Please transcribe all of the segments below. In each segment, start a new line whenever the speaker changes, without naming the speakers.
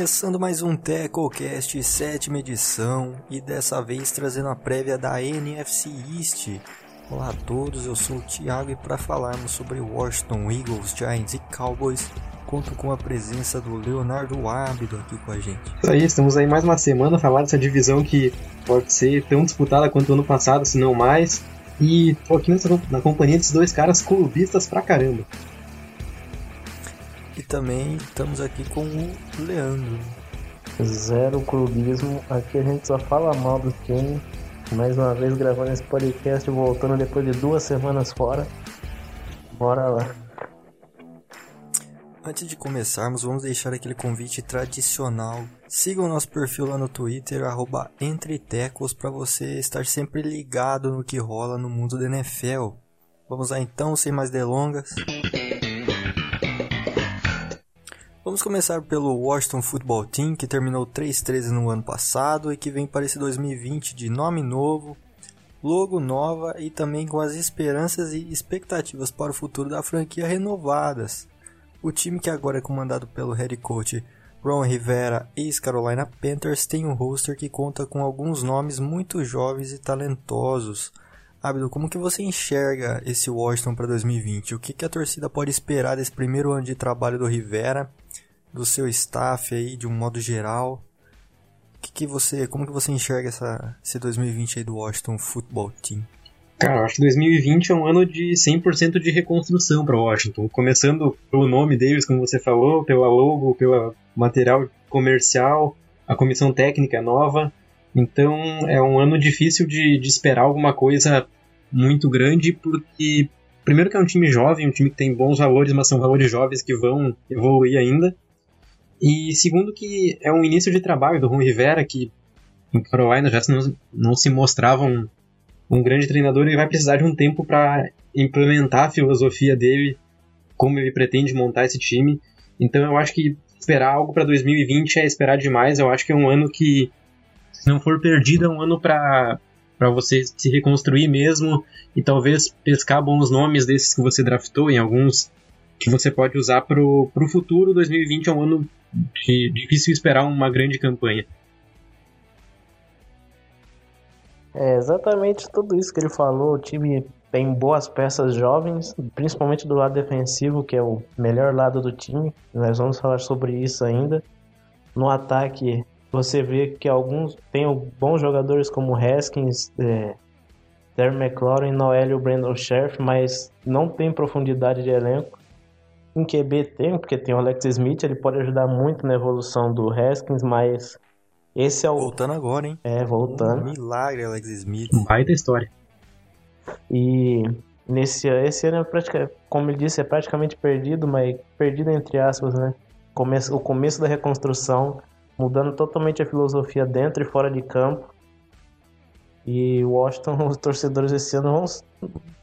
Começando mais um TecoCast, sétima edição, e dessa vez trazendo a prévia da NFC East. Olá a todos, eu sou o Thiago e para falarmos sobre Washington Eagles, Giants e Cowboys, conto com a presença do Leonardo Ábido aqui com a gente.
Isso aí, estamos aí mais uma semana a falar dessa divisão que pode ser tão disputada quanto o ano passado, se não mais. E tô aqui nessa, na companhia desses dois caras clubistas pra caramba.
E também estamos aqui com o Leandro.
Zero clubismo, aqui a gente só fala mal do time. Mais uma vez gravando esse podcast, voltando depois de duas semanas fora. Bora lá.
Antes de começarmos, vamos deixar aquele convite tradicional. Siga o nosso perfil lá no Twitter, arroba Entretecos, para você estar sempre ligado no que rola no mundo da NFL. Vamos lá então, sem mais delongas. Vamos começar pelo Washington Football Team, que terminou 3-13 no ano passado e que vem para esse 2020 de nome novo, logo nova e também com as esperanças e expectativas para o futuro da franquia renovadas. O time que agora é comandado pelo head coach Ron Rivera, ex-Carolina Panthers, tem um roster que conta com alguns nomes muito jovens e talentosos. Abdo, como que você enxerga esse Washington para 2020? O que, que a torcida pode esperar desse primeiro ano de trabalho do Rivera, do seu staff aí, de um modo geral? Que que você, como que você enxerga essa, esse 2020 aí do Washington Football Team?
Cara, eu acho que 2020 é um ano de 100% de reconstrução para Washington. Começando pelo nome deles, como você falou, pela logo, pelo material comercial, a comissão técnica é nova. Então é um ano difícil de, de esperar alguma coisa muito grande, porque primeiro que é um time jovem, um time que tem bons valores, mas são valores jovens que vão evoluir ainda. E segundo que é um início de trabalho do Ron Rivera, que em Carolina já não, não se mostrava um, um grande treinador, ele vai precisar de um tempo para implementar a filosofia dele, como ele pretende montar esse time. Então eu acho que esperar algo para 2020 é esperar demais. Eu acho que é um ano que, se não for perdido, é um ano para para você se reconstruir mesmo e talvez pescar bons nomes desses que você draftou em alguns que você pode usar para o futuro. 2020 é um ano de, difícil esperar uma grande campanha.
É exatamente tudo isso que ele falou. O time tem boas peças jovens, principalmente do lado defensivo, que é o melhor lado do time. Nós vamos falar sobre isso ainda. No ataque, você vê que alguns tem bons jogadores como Haskins, é, Terry McLaurin, Noel e o Brandon Sheriff, mas não tem profundidade de elenco. Em QB tem, porque tem o Alex Smith, ele pode ajudar muito na evolução do Haskins, mas esse é o.
Voltando agora, hein?
É, voltando.
Um milagre, Alex Smith.
Baita história.
E nesse esse ano, é praticamente, como ele disse, é praticamente perdido, mas perdido entre aspas, né? Começo, o começo da reconstrução, mudando totalmente a filosofia dentro e fora de campo. E o Washington, os torcedores esse ano vão,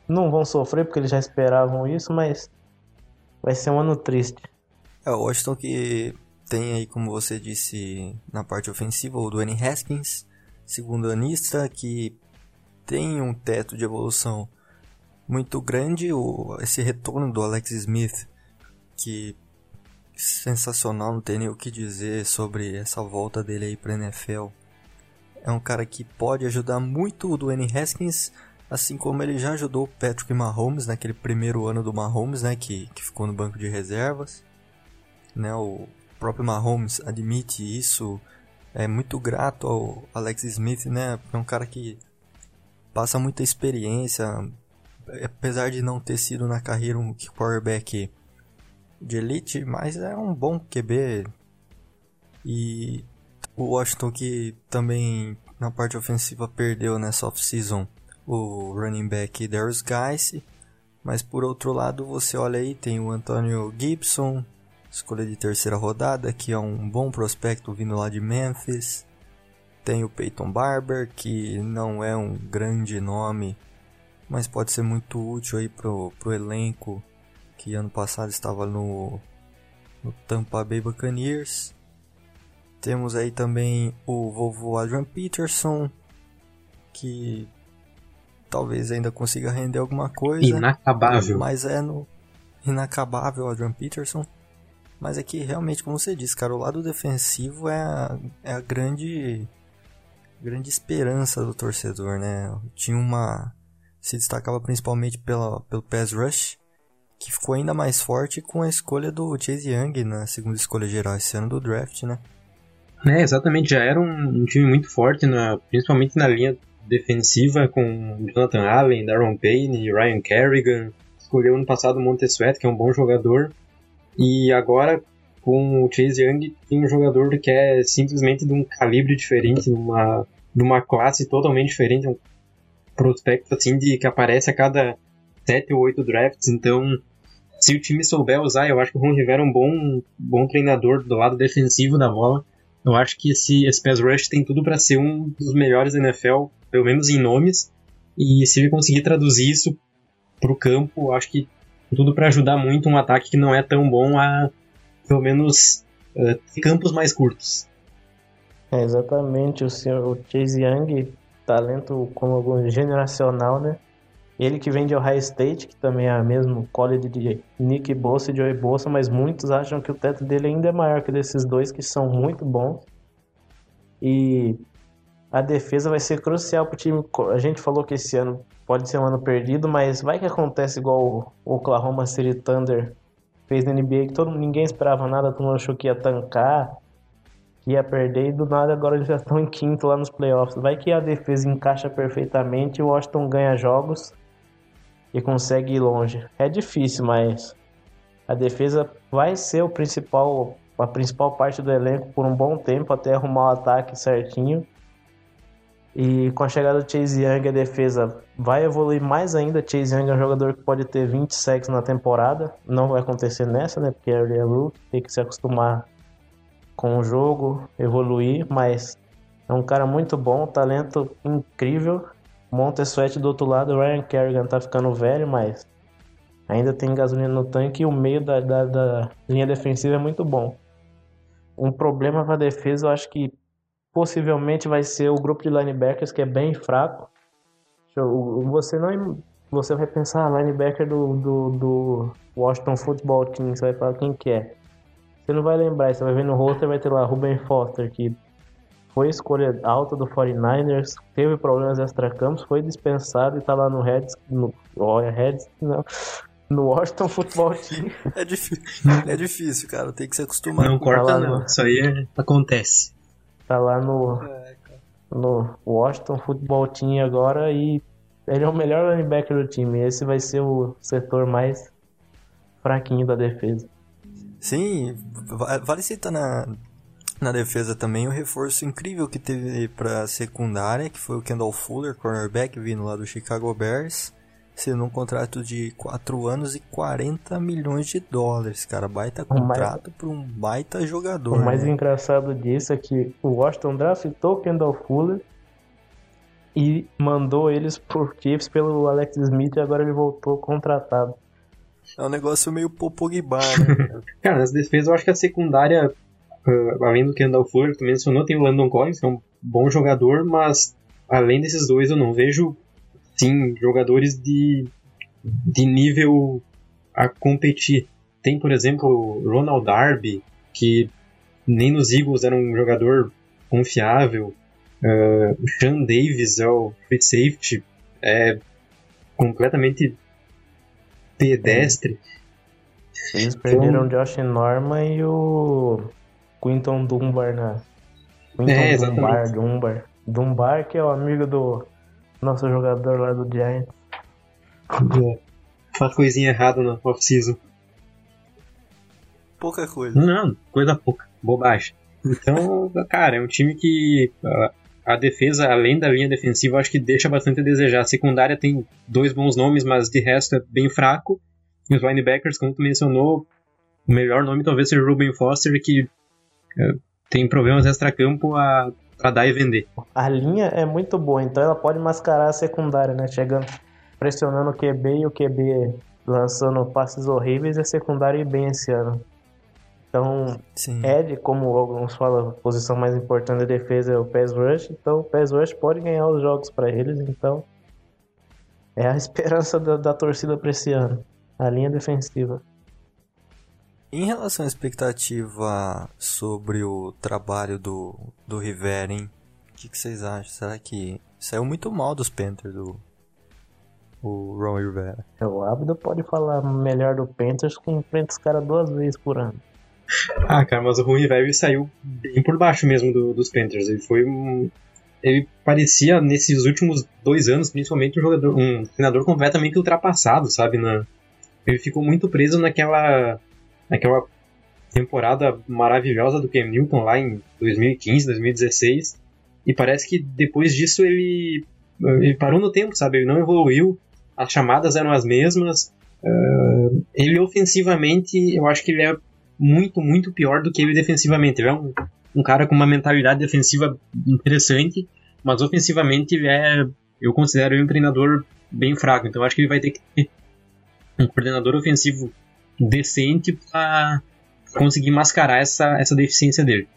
não vão sofrer porque eles já esperavam isso, mas vai ser um ano triste.
É, o Washington que tem aí, como você disse, na parte ofensiva, o Dwayne Haskins, segundo anista, que tem um teto de evolução muito grande. O, esse retorno do Alex Smith, que sensacional, não tem nem o que dizer sobre essa volta dele aí para NFL. É um cara que pode ajudar muito o Dwayne Haskins, assim como ele já ajudou o Patrick Mahomes naquele primeiro ano do Mahomes, né, que, que ficou no banco de reservas. Né, o, próprio Mahomes admite isso. É muito grato ao Alex Smith, né? É um cara que passa muita experiência, apesar de não ter sido na carreira um quarterback de elite, mas é um bom QB. E o Washington que também na parte ofensiva perdeu nessa off-season o running back Darius Guice, mas por outro lado você olha aí tem o Antonio Gibson, escolha de terceira rodada, que é um bom prospecto vindo lá de Memphis. Tem o Peyton Barber, que não é um grande nome, mas pode ser muito útil aí pro, pro elenco que ano passado estava no, no Tampa Bay Buccaneers. Temos aí também o vovô Adrian Peterson, que talvez ainda consiga render alguma coisa.
Inacabável.
Mas é no inacabável Adrian Peterson. Mas é que realmente, como você disse, cara, o lado defensivo é a, é a grande grande esperança do torcedor, né? Tinha uma se destacava principalmente pela, pelo pass rush, que ficou ainda mais forte com a escolha do Chase Young na segunda escolha geral esse ano do draft, né?
É, exatamente, já era um, um time muito forte, na, principalmente na linha defensiva com Jonathan Allen, Darren Payne, Ryan Kerrigan. Escolheu ano passado o Montessuet, que é um bom jogador. E agora, com o Chase Young, tem um jogador que é simplesmente de um calibre diferente, numa, numa classe totalmente diferente, um prospecto assim de que aparece a cada 7 ou 8 drafts. Então, se o time souber usar, eu acho que o Ron Rivera é um bom, bom treinador do lado defensivo da bola. Eu acho que esse, esse pass rush tem tudo para ser um dos melhores da NFL, pelo menos em nomes. E se ele conseguir traduzir isso para o campo, acho que tudo para ajudar muito um ataque que não é tão bom a, pelo menos, uh, campos mais curtos.
É, exatamente, o, senhor, o Chase Young, talento como algum generacional, né? Ele que vem de Ohio State, que também é mesmo college de Nick Bosa e Joey Bosa, mas muitos acham que o teto dele ainda é maior que desses dois, que são muito bons. E a defesa vai ser crucial para o time. A gente falou que esse ano pode ser um ano perdido, mas vai que acontece igual o Oklahoma City Thunder fez na NBA, que todo, ninguém esperava nada, todo mundo achou que ia tancar, que ia perder, e do nada agora eles já estão em quinto lá nos playoffs. Vai que a defesa encaixa perfeitamente o Washington ganha jogos e consegue ir longe. É difícil, mas a defesa vai ser o principal, a principal parte do elenco por um bom tempo até arrumar o ataque certinho. E com a chegada do Chase Young, a defesa vai evoluir mais ainda. Chase Young é um jogador que pode ter 20 sacks na temporada. Não vai acontecer nessa, né? Porque ele é tem que se acostumar com o jogo, evoluir. Mas é um cara muito bom, talento incrível. Montessuet do outro lado, Ryan Kerrigan tá ficando velho, mas ainda tem gasolina no tanque e o meio da, da, da linha defensiva é muito bom. Um problema para a defesa, eu acho que possivelmente vai ser o grupo de linebackers que é bem fraco. Você não você vai pensar ah, linebacker do, do, do, Washington Football Team, você vai falar quem que é. Você não vai lembrar, você vai ver no roster vai ter lá Ruben Foster que foi escolha alta do 49ers, teve problemas extra-campos, foi dispensado e tá lá no Reds, no, olha, Reds, não, no Washington Football Team.
É difícil, é difícil, cara, tem que se acostumar.
Não corta tá não, no... isso aí é, acontece.
Tá lá no, é, no Washington Football Team agora e ele é o melhor linebacker do time. Esse vai ser o setor mais fraquinho da defesa.
Sim, vale citar na, na defesa também o reforço incrível que teve para secundária, que foi o Kendall Fuller, cornerback, vindo lá do Chicago Bears sendo um contrato de 4 anos e 40 milhões de dólares, cara. Baita contrato para um baita jogador.
O mais né? engraçado disso é que o Washington draftou o Kendall Fuller e mandou eles por Chiefs pelo Alex Smith e agora ele voltou contratado.
É um negócio meio Popogba, né?
cara, nas defesas eu acho que a secundária, uh, além do Kendall Fuller, que tu mencionou, tem o Landon Collins, que é um bom jogador, mas além desses dois eu não vejo sim jogadores de, de nível a competir. Tem, por exemplo, o Ronald Darby, que nem nos Eagles era um jogador confiável. Uh, Sean Davis é o free safety, é completamente pedestre.
Eles perderam o Josh Norman e o Quinton Dunbar na. Quinton é, Dunbar, Dunbar. Dunbar, que é o amigo do nosso jogador lá do Giants.
Faz coisinha errada na off-season.
Pouca coisa.
Não, coisa pouca. Bobagem. Então, cara, é um time que a, a defesa, além da linha defensiva, acho que deixa bastante a desejar. A secundária tem dois bons nomes, mas de resto é bem fraco. E os linebackers, como tu mencionou, o melhor nome talvez seja o Ruben Foster, que é, tem problemas extra-campo a para dar e vender.
A linha é muito boa, então ela pode mascarar a secundária, né? Chegando, pressionando o QB e o QB lançando passes horríveis e a secundária ir bem esse ano. Então, Sim. Ed, como alguns falam, a posição mais importante da defesa é o pass rush, então o pass rush pode ganhar os jogos para eles, então é a esperança da, da torcida para esse ano, a linha defensiva.
Em relação à expectativa sobre o trabalho do, do Rivera, hein? O que, que vocês acham? Será que saiu muito mal dos Panthers do o Ron Rivera?
O Abdo pode falar melhor do Panthers que enfrenta os caras duas vezes por ano.
Ah, cara, mas o Ron Rivera saiu bem por baixo mesmo do, dos Panthers. Ele foi um. Ele parecia, nesses últimos dois anos, principalmente, um jogador, um treinador completamente ultrapassado, sabe? Na, ele ficou muito preso naquela naquela temporada maravilhosa do Cam Newton lá em 2015, 2016. E parece que depois disso ele, ele parou no tempo, sabe? Ele não evoluiu, as chamadas eram as mesmas. Uh, ele ofensivamente, eu acho que ele é muito, muito pior do que ele defensivamente. Ele é um, um cara com uma mentalidade defensiva interessante, mas ofensivamente ele é, eu considero ele um treinador bem fraco. Então acho que ele vai ter que ter um coordenador ofensivo decente para conseguir mascarar essa, essa deficiência dele.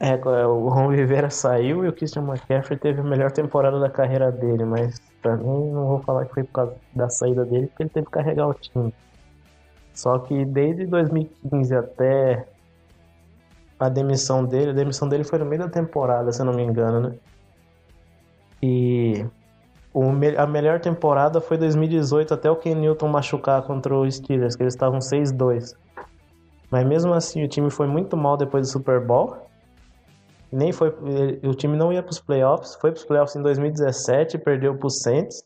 É, o Ron Rivera saiu e o Christian McCaffrey teve a melhor temporada da carreira dele, mas pra mim não vou falar que foi por causa da saída dele, porque ele teve que carregar o time. Só que desde 2015 até a demissão dele, a demissão dele foi no meio da temporada, se eu não me engano, né? E o, a melhor temporada foi 2018 até o Ken Newton machucar contra o Steelers, que eles estavam 6-2. Mas mesmo assim o time foi muito mal depois do Super Bowl. Nem foi, o time não ia para os playoffs, foi para os playoffs em 2017, perdeu para os Saints.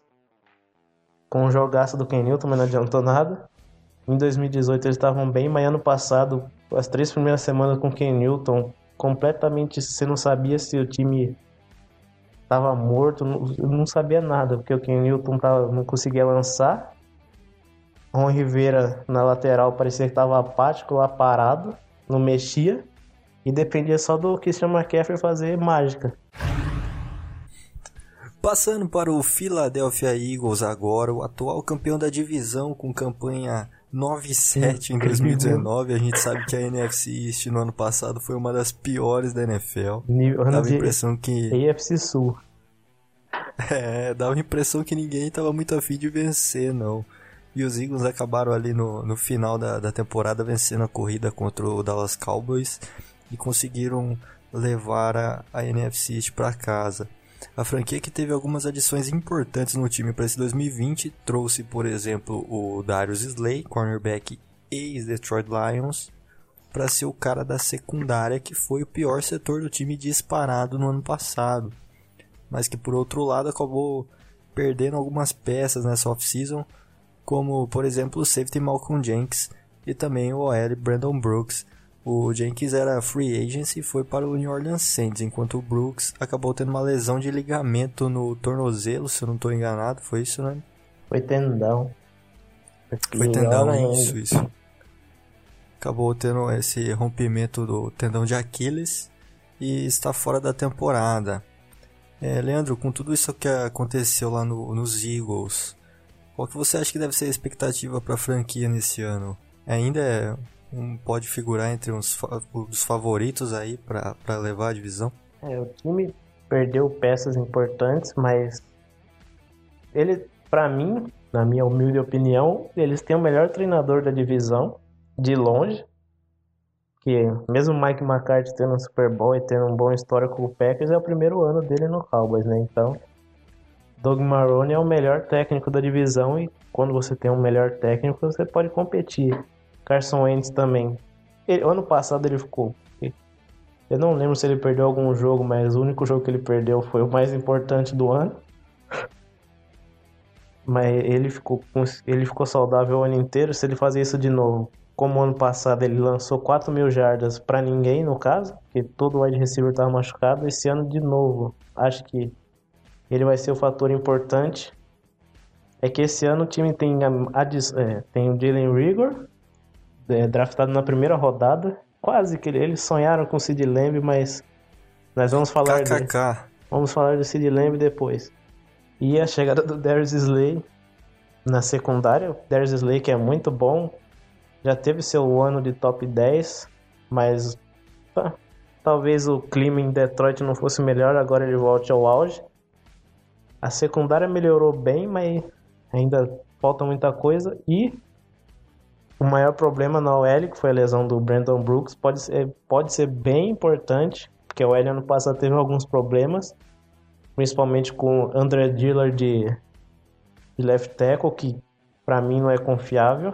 Com o jogaço do Ken Newton, mas não adiantou nada. Em 2018 eles estavam bem, mas ano passado, as três primeiras semanas com o Ken Newton, completamente você não sabia se o time estava morto, não, sabia nada, porque o Ken Newton tava, não conseguia lançar. Ron Rivera na lateral parecia que estava apático lá parado, não mexia. E dependia só do Christian McCaffrey fazer mágica.
Passando para o Philadelphia Eagles agora, o atual campeão da divisão com campanha 9-7 em 2019. A gente sabe que a NFC East no ano passado foi uma das piores da NFL.
Nível,
dava a impressão que.
AFC Sul.
É, dava a impressão que ninguém estava muito afim de vencer, não. E os Eagles acabaram ali no, no final da, da temporada vencendo a corrida contra o Dallas Cowboys e conseguiram levar a, a NFC East para casa. A franquia que teve algumas adições importantes no time para esse 2020 trouxe, por exemplo, o Darius Slay, cornerback ex-Detroit Lions, para ser o cara da secundária, que foi o pior setor do time disparado no ano passado, mas que por outro lado acabou perdendo algumas peças nessa off-season, como por exemplo o safety Malcolm Jenkins e também o OL Brandon Brooks, o Jenkins era free agency e foi para o New Orleans Saints, enquanto o Brooks acabou tendo uma lesão de ligamento no tornozelo, se eu não estou enganado, foi isso, né?
Foi tendão.
Foi tendão, isso, isso. Acabou tendo esse rompimento do tendão de Aquiles e está fora da temporada. É, Leandro, com tudo isso que aconteceu lá no, nos Eagles, qual que você acha que deve ser a expectativa para a franquia nesse ano? Ainda é um, pode figurar entre uns os favoritos aí para levar a divisão?
É, o time perdeu peças importantes, mas ele, para mim, na minha humilde opinião, eles têm o melhor treinador da divisão, de longe. Que mesmo Mike McCarthy tendo um Super Bowl e tendo um bom histórico com o Packers, é o primeiro ano dele no Cowboys, né? Então, Doug Marrone é o melhor técnico da divisão e quando você tem um melhor técnico, você pode competir. Carson Wentz também. Ele, ano passado ele ficou. Eu não lembro se ele perdeu algum jogo, mas o único jogo que ele perdeu foi o mais importante do ano. Mas ele ficou, ele ficou saudável o ano inteiro. Se ele fazer isso de novo, como ano passado ele lançou 4 mil jardas para ninguém, no caso, porque todo wide receiver estava machucado, esse ano de novo, acho que ele vai ser o fator importante. É que esse ano o time tem, a, a, é, tem o Jalen Rigor, é, draftado na primeira rodada. Quase que eles sonharam com o Sid Lamb, mas nós vamos falar
KKK. dele.
Vamos falar do Sid Lamb depois. E a chegada do Darius Slay na secundária. O Darius Slay que é muito bom. Já teve seu ano de top 10, mas tá, talvez o clima em Detroit não fosse melhor, agora ele volte ao auge. A secundária melhorou bem, mas ainda falta muita coisa. E o maior problema na OL, que foi a lesão do Brandon Brooks, pode ser, pode ser bem importante, porque a OL ano passado teve alguns problemas, principalmente com André Dillard de, de left tackle, que para mim não é confiável.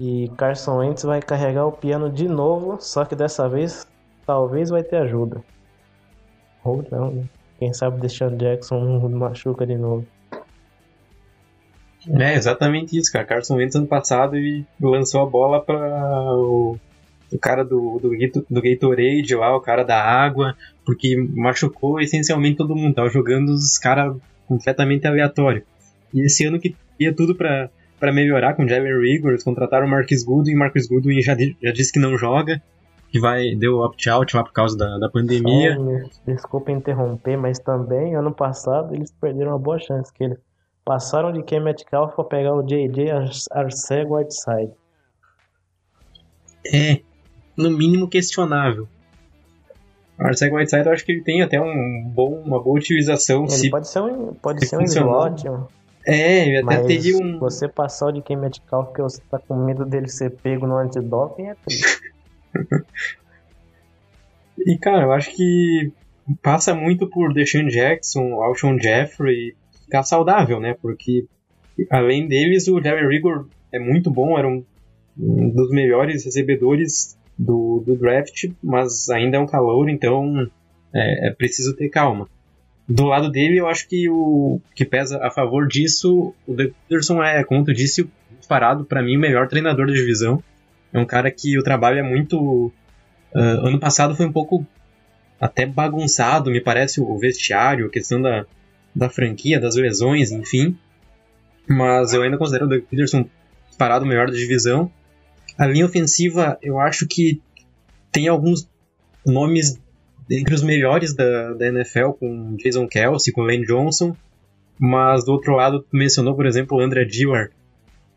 E Carson Wentz vai carregar o piano de novo, só que dessa vez talvez vai ter ajuda. Ou não, né? Quem sabe deixar Jackson machuca de novo.
É, exatamente isso, cara. Carson Wentz ano passado e lançou a bola para o, o, cara do, do, do Gatorade lá, o cara da água, porque machucou essencialmente todo mundo. Tava jogando os caras completamente aleatório. E esse ano que ia tudo para para melhorar com Jalen Rigor, contrataram o Marcus Goodwin, Marcus Goodwin já, já disse que não joga, que vai deu opt-out lá por causa da, da pandemia.
desculpa interromper, mas também ano passado eles perderam uma boa chance, que eles passaram de Ken Metcalf para pegar o JJ Arcega Whiteside.
É, no mínimo questionável. O Arcega Whiteside eu acho que ele tem até um bom, uma boa utilização.
Ele
se,
pode ser um, pode ser um slot,
é, eu até teria um.
Você passar o de quem medical porque você tá com medo dele ser pego no antidoping é triste.
e cara, eu acho que passa muito por Deshaun Jackson, Alshon Jeffrey ficar saudável, né? Porque além deles, o Jerry Rigor é muito bom, era um, um dos melhores recebedores do, do draft, mas ainda é um calor, então é, é preciso ter calma do lado dele, eu acho que o que pesa a favor disso, o Peterson é, como tu disse, disparado para mim o melhor treinador da divisão. É um cara que o trabalho é muito. Uh, ano passado foi um pouco até bagunçado, me parece, o vestiário, a questão da, da franquia, das lesões, enfim. Mas eu ainda considero o Doug Peterson disparado o melhor da divisão. A linha ofensiva, eu acho que tem alguns nomes entre os melhores da, da NFL, com Jason Kelsey, com Lane Johnson, mas do outro lado, mencionou, por exemplo, o André Dillard,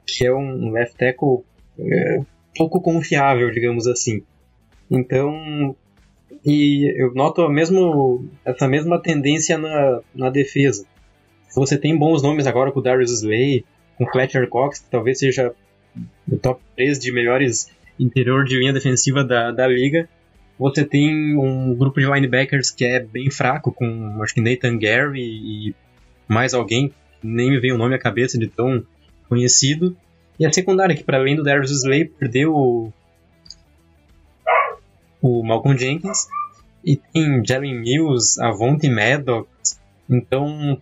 que é um left tackle é, pouco confiável, digamos assim. Então, e eu noto mesmo, essa mesma tendência na, na defesa. Você tem bons nomes agora com o Darius Slay, com o Fletcher Cox, que talvez seja o top 3 de melhores interior de linha defensiva da, da liga, você tem um grupo de linebackers que é bem fraco, com acho que Nathan Gary e mais alguém, nem me vem o nome à cabeça de tão conhecido. E a secundária, que para além do Darius Slay, perdeu o, Malcolm Jenkins. E tem Jalen Mills, Avonte Maddox. Então,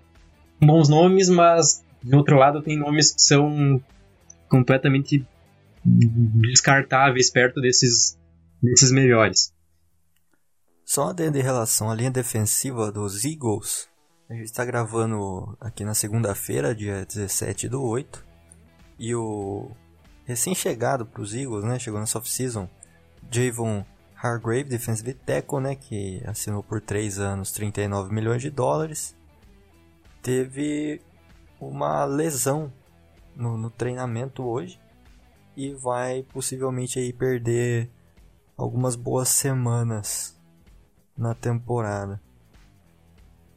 bons nomes, mas do outro lado tem nomes que são completamente descartáveis perto desses, desses melhores.
Só adendo em relação à linha defensiva dos Eagles, a gente está gravando aqui na segunda-feira, dia 17 do 8, e o recém-chegado para os Eagles, né, chegou na off-season, Javon Hargrave, defensive tackle, né, que assinou por 3 anos 39 milhões de dólares, teve uma lesão no, no treinamento hoje e vai possivelmente aí perder algumas boas semanas na temporada.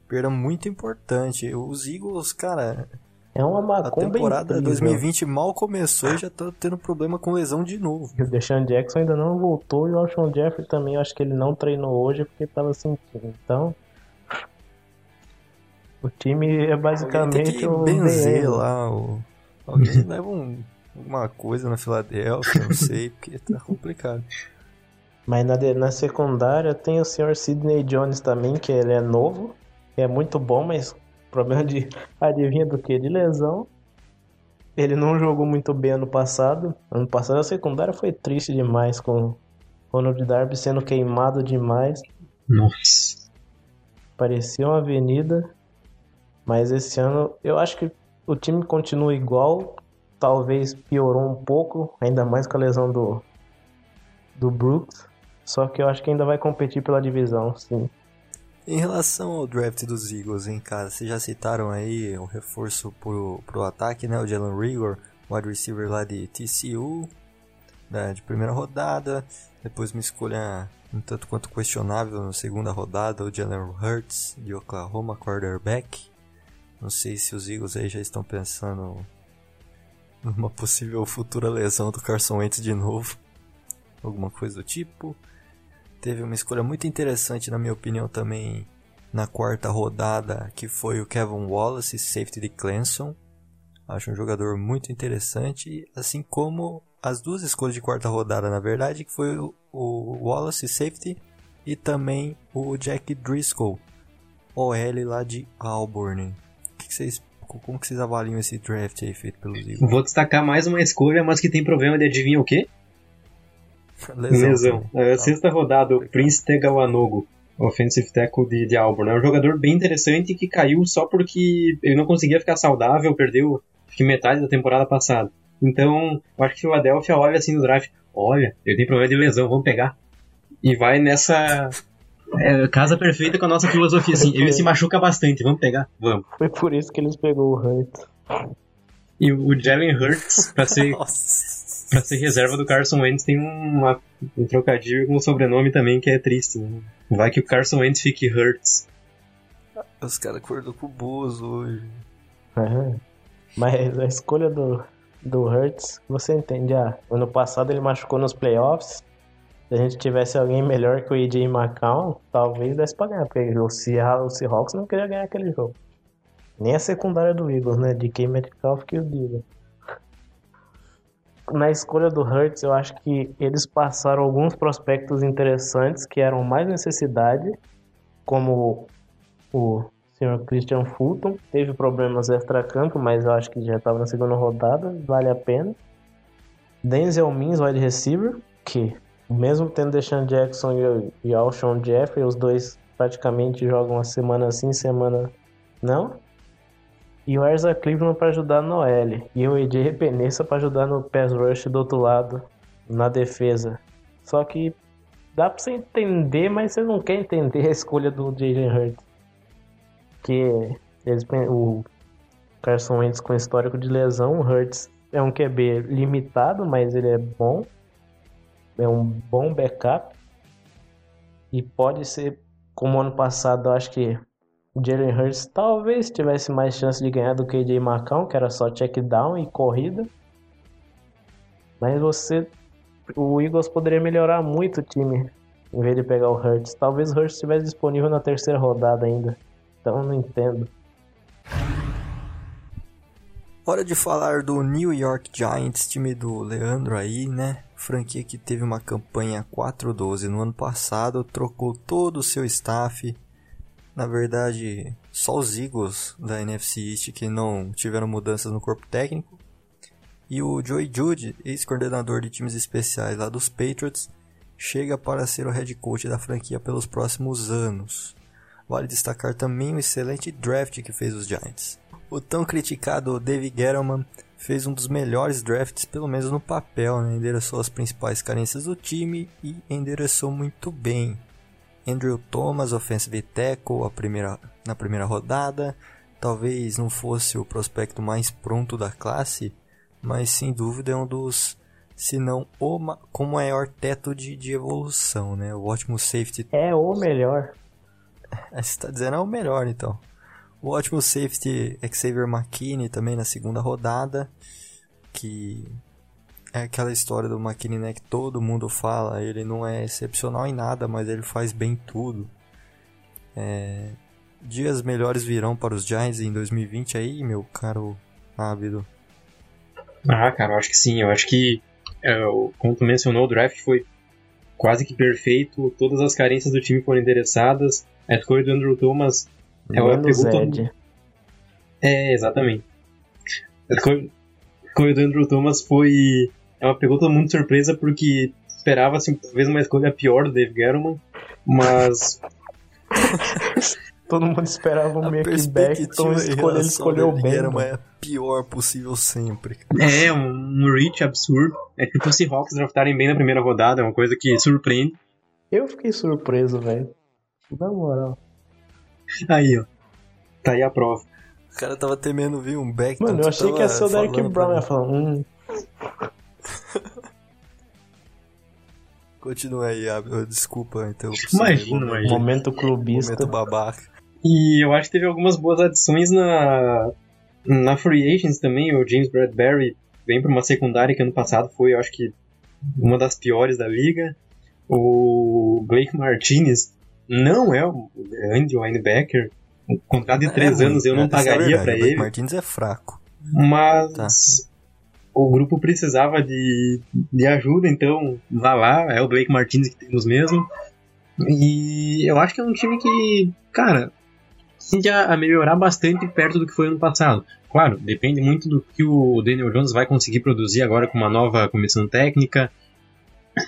Perda muito importante. Os Eagles, cara.
É uma macumba
A temporada 2020 mal começou e já tá tendo problema com lesão de novo.
E o Deshaun Jackson ainda não voltou e o Alshon Jeffrey também, acho que ele não treinou hoje porque tava sentindo. Então, o time é basicamente tem que
o benzer lá o alguém leva um, alguma coisa na Filadélfia, não sei, porque tá complicado.
Mas na, na secundária tem o senhor Sidney Jones também, que ele é novo, é muito bom, mas problema de adivinha do que? De lesão. Ele não jogou muito bem ano passado. Ano passado a secundária foi triste demais com o Ronald Darby sendo queimado demais.
Nossa.
Parecia uma avenida. Mas esse ano eu acho que o time continua igual. Talvez piorou um pouco, ainda mais com a lesão do, do Brooks. Só que eu acho que ainda vai competir pela divisão, sim.
Em relação ao draft dos Eagles, hein, cara, vocês já citaram aí o reforço pro, pro ataque, né? O Jalen Rigor, wide receiver lá de TCU, né, de primeira rodada. Depois uma escolha um tanto quanto questionável na segunda rodada, o Jalen Hurts, de Oklahoma, quarterback. Não sei se os Eagles aí já estão pensando numa possível futura lesão do Carson Wentz de novo. Alguma coisa do tipo. Teve uma escolha muito interessante, na minha opinião, também na quarta rodada, que foi o Kevin Wallace, safety de Clemson. Acho um jogador muito interessante, assim como as duas escolhas de quarta rodada, na verdade, que foi o, o Wallace, safety, e também o Jack Driscoll, OL lá de Auburn. Que que vocês, como que vocês avaliam esse draft aí feito pelos Eagles?
Vou destacar mais uma escolha, mas que tem problema de adivinha o quê?
Lesão.
Lesão.
também.
É,
Tá.
sexta rodada, o Prince Tegawanogo, offensive tackle de, de Auburn. É um jogador bem interessante que caiu só porque ele não conseguia ficar saudável, perdeu que metade da temporada passada. Então, eu acho que Philadelphia olha assim no draft, olha, ele tem problema de lesão, vamos pegar. E vai nessa é, casa perfeita com a nossa filosofia, assim, ele se machuca bastante, vamos pegar, vamos.
Foi por isso que eles pegou o Hurts.
E o Jalen Hurts, pra ser
Nossa.
Pra ser reserva do Carson Wentz tem uma, um trocadilho com um sobrenome também que é triste. Né? Vai que o Carson Wentz fique Hurts.
Os caras acordou com o Bozo hoje.
Aham. Mas a escolha do, do Hurts, você entende? Ah, ano passado ele machucou nos playoffs. Se a gente tivesse alguém melhor que o AJ McCown, talvez desse pra ganhar, porque o Seattle- o Seahawks não queria ganhar aquele jogo. Nem a secundária do Eagles, né? De quem Metcalf que o diga. Na escolha do Hurts, eu acho que eles passaram alguns prospectos interessantes que eram mais necessidade, como o senhor Christian Fulton. Teve problemas extra-campo, mas eu acho que já estava na segunda rodada, vale a pena. Denzel Mims, wide receiver, que mesmo tendo Deshaun Jackson e, e Alshon Jeffrey, os dois praticamente jogam uma semana sim, semana não. E o Erza Cleveland para ajudar no OL. E o AJ Repenessa para ajudar no pass rush do outro lado, na defesa. Só que dá pra você entender, mas você não quer entender a escolha do Jalen Hurts. Que eles, o Carson Wentz com histórico de lesão, o Hurts é um QB limitado, mas ele é bom. É um bom backup. E pode ser, como ano passado, eu acho que Jalen Hurts talvez tivesse mais chance de ganhar do que AJ McCown, que era só check down e corrida. Mas você. O Eagles poderia melhorar muito o time em vez de pegar o Hurts. Talvez o Hurts estivesse disponível na terceira rodada ainda. Então não entendo.
Hora de falar do New York Giants, time do Leandro aí, né? Franquia que teve uma campanha 4-12 no ano passado, trocou todo o seu staff. Na verdade, só os Eagles da NFC East que não tiveram mudanças no corpo técnico. E o Joey Jude, ex-coordenador de times especiais lá dos Patriots, chega para ser o head coach da franquia pelos próximos anos. Vale destacar também o excelente draft que fez os Giants. O tão criticado David Gettleman fez um dos melhores drafts, pelo menos no papel, né? endereçou as principais carências do time e endereçou muito bem. Andrew Thomas, offensive tackle, a primeira, na primeira rodada, talvez não fosse o prospecto mais pronto da classe, mas sem dúvida é um dos, se não o com maior teto de, de evolução, né? O ótimo safety
É o melhor.
Você está dizendo é o melhor, então. O ótimo safety Xavier McKinney também na segunda rodada, que é aquela história do McKinney né, que todo mundo fala, ele não é excepcional em nada, mas ele faz bem tudo. É, Dias melhores virão para os Giants em 2020 aí, meu caro ávido.
Ah, cara, eu acho que sim. Eu acho que, é, o- como tu mencionou, o draft foi quase que perfeito. Todas as carências do time foram endereçadas. A escolha do Andrew Thomas
Menos
pegou todo
Ed.
É, exatamente. A escolha do Andrew Thomas foi. Ela pegou todo mundo de surpresa porque esperava-se talvez uma escolha pior do Dave Gettleman, mas
Todo mundo esperava um
A
Mick
perspectiva
Beckton
em
escolher, ele escolheu bem.
David Guerra
mano.
é a pior possível sempre.
é um, um reach absurdo. É tipo os Seahawks draftarem bem na primeira rodada, é uma coisa que surpreende.
Eu fiquei surpreso, velho. Na moral.
Aí, ó. Tá aí a prova.
O cara tava temendo vir um Beckton.
Mano, eu
tu
achei que ia ser o Derek Brown. Eu ia falar, hum,
Continua aí, Abel. Desculpa interrupção.
Imagina,
Momento-
imagina.
momento clubista.
Momento babaca.
E eu acho que teve algumas boas adições na, na Free Agents também. O James Bradbury vem para uma secundária que ano passado foi, eu acho que, uma das piores da liga. O Blake Martinez não é o grande linebacker. Um contrato de é três é anos eu não é pagaria é para ele. O
Martins é fraco.
Mas tá. O grupo precisava de, de ajuda, então vá lá, é o Blake Martins que temos mesmo. E eu acho que é um time que, cara, tende a melhorar bastante perto do que foi ano passado. Claro, depende muito do que o Daniel Jones vai conseguir produzir agora com uma nova comissão técnica.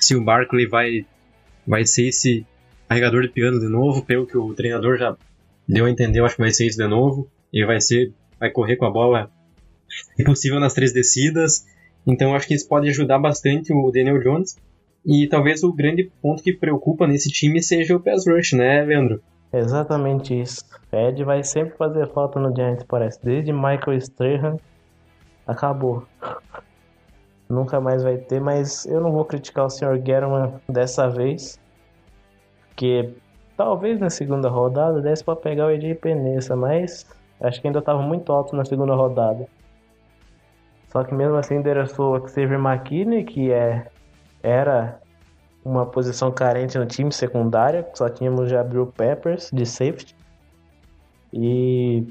Se o Barkley vai, vai ser esse carregador de piano de novo, pelo que o treinador já deu a entender, eu acho que vai ser isso de novo. Ele vai ser, vai correr com a bola, se possível, nas três descidas. Então acho que isso pode ajudar bastante o Daniel Jones. E talvez o grande ponto que preocupa nesse time seja o pass rush, né, Leandro?
Exatamente isso. Ed vai sempre fazer falta no Giants, parece. Desde Michael Strahan, acabou. Nunca mais vai ter, mas eu não vou criticar o Sr. German dessa vez. Porque talvez na segunda rodada desse para pegar o Ed Penessa, mas acho que ainda estava muito alto na segunda rodada. Só que mesmo assim endereçou o Xavier McKinney, que é era uma posição carente no time secundária, só tínhamos já Bill Peppers de safety. E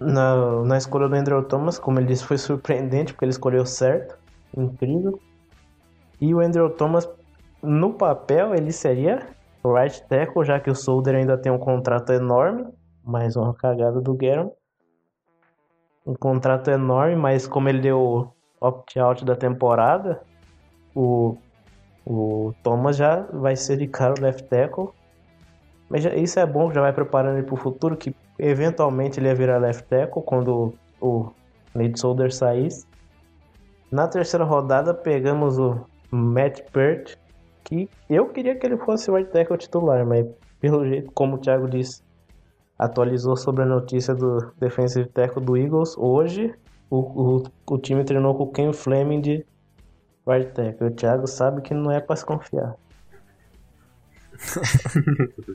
na, na escolha do Andrew Thomas, como ele disse, foi surpreendente porque ele escolheu certo, incrível. E o Andrew Thomas, no papel, ele seria right tackle, já que o Solder ainda tem um contrato enorme, mais uma cagada do Guerin. Um contrato enorme, mas como ele deu opt-out da temporada, o, o Thomas já vai ser de cara o left tackle. Mas já, isso é bom, já vai preparando ele para o futuro, que eventualmente ele ia virar left tackle quando o Nate Solder saísse. Na terceira rodada pegamos o Matt Peart, que eu queria que ele fosse o right tackle titular, mas pelo jeito, como o Thiago disse, atualizou sobre a notícia do defensive tackle do Eagles. Hoje o, o, o time treinou com o Ken Fleming de Right tackle. O Thiago sabe que não é para se confiar.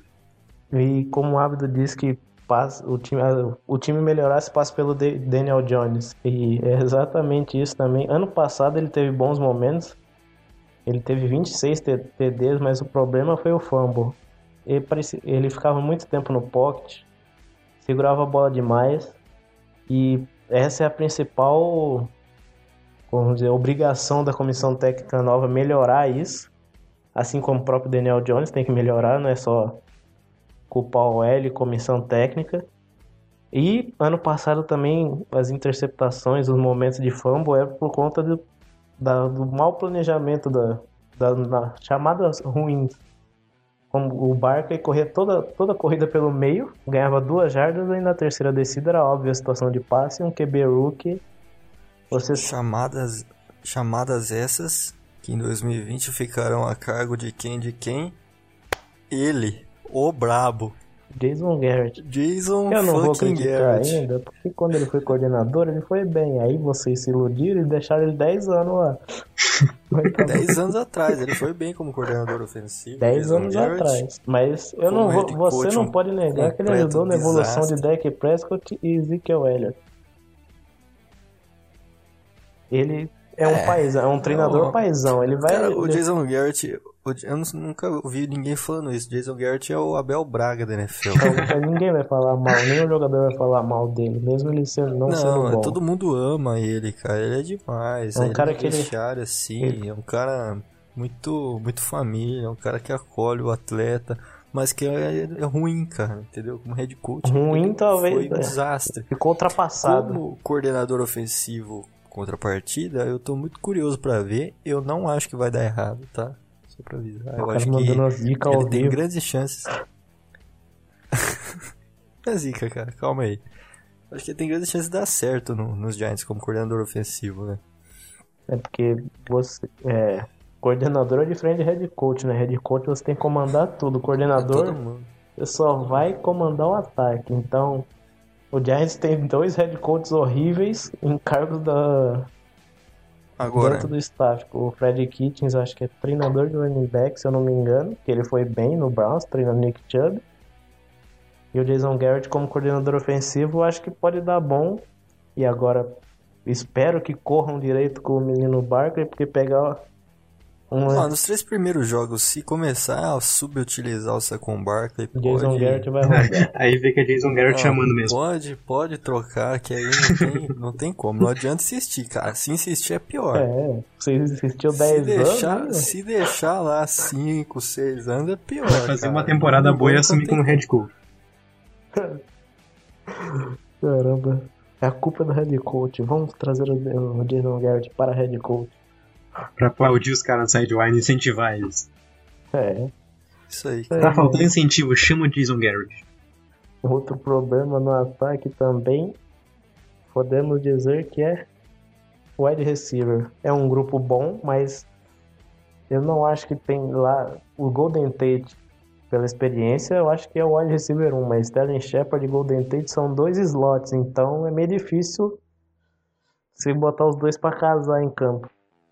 e como o hábito diz que passa, o, time, o time melhorasse passa pelo Daniel Jones. E é exatamente isso também. Ano passado ele teve bons momentos. Ele teve 26 TDs, mas o problema foi o fumble. Ele, parecia, ele ficava muito tempo no pocket, segurava a bola demais. E essa é a principal vamos dizer, obrigação da comissão técnica nova melhorar isso, assim como o próprio Daniel Jones tem que melhorar, não é só culpar o L comissão técnica. E ano passado também as interceptações, os momentos de fumble é por conta do, da, do mau planejamento da, da, da chamadas ruins. Como o Barkley corria toda, toda a corrida pelo meio, ganhava duas jardas e na terceira descida era óbvia a situação de passe, um QB rookie
você... Chamadas, chamadas essas que em 2020 ficarão a cargo de quem de quem? Ele, o brabo.
Jason Garrett.
Jason Eu não vou criticar Garrett.
ainda, porque quando ele foi coordenador, ele foi bem. Aí vocês se iludiram e deixaram ele 10 anos lá.
10 anos atrás, ele foi bem como coordenador ofensivo.
10 anos Garrett, atrás. Mas eu não vou, você não pode negar que ele ajudou na evolução desastre. de Dak Prescott e Ezekiel Elliott. Ele é um é, paizão, é um treinador o, paizão. Ele vai. Cara,
o Jason Garrett, eu nunca ouvi ninguém falando isso. Jason Garrett é o Abel Braga da NFL.
Ninguém vai falar mal, nenhum jogador vai falar mal dele, mesmo ele sendo, não, não sendo bom.
todo mundo ama ele, cara. Ele é demais. É um cara que ele... assim, ele... é um cara muito, muito família, é um cara que acolhe o atleta mas que é, é, ruim, cara, entendeu? Como head coach.
Ruim talvez.
Foi um é. desastre.
Ficou ultrapassado.
Como coordenador ofensivo contrapartida, eu tô muito curioso para ver. Eu não acho que vai dar errado, tá? Só pra avisar. Eu acho que ele tem grandes chances. é zica, cara, calma aí. Acho que ele tem grandes chances de dar certo no, nos Giants como coordenador ofensivo, né?
É porque você. É, coordenador é diferente de head coach, né? Head coach você tem que comandar tudo. Coordenador, é você só vai comandar o ataque. Então, o Giants tem dois head coaches horríveis em cargos da. Agora. Dentro do staff. O Fred Kitchens, acho que é treinador de running back, se eu não me engano. Que ele foi bem no Browns, treinando Nick Chubb. E o Jason Garrett como coordenador ofensivo, acho que pode dar bom. E agora, espero que corram direito com o menino Barkley, porque pegar um.
Não, nos três primeiros jogos, se começar a subutilizar o Saquon Barkley,
Jason
pode...
Garrett vai rodar.
Aí vê que é Jason Garrett
Não,
chamando mesmo.
Pode, pode trocar, que aí não tem, não tem como. Não adianta insistir, cara. Se insistir é pior.
É, você
se
10
deixar,
anos. né?
se deixar lá 5, 6 anos é pior.
Vai fazer
cara.
uma temporada boa e assumir como head coach.
Caramba. É a culpa do head coach. Vamos trazer o o Jason Garrett para head coach.
Pra aplaudir os caras no sideline e incentivar eles.
É.
Isso aí.
É.
Tá faltando incentivo, chama o Jason Garrett.
Outro problema no ataque também, podemos dizer que é wide receiver. É um grupo bom, mas eu não acho que tem lá o Golden Tate, pela experiência, eu acho que é o wide receiver 1, mas Sterling Shepard e Golden Tate são dois slots, então é meio difícil se botar os dois para casar em campo.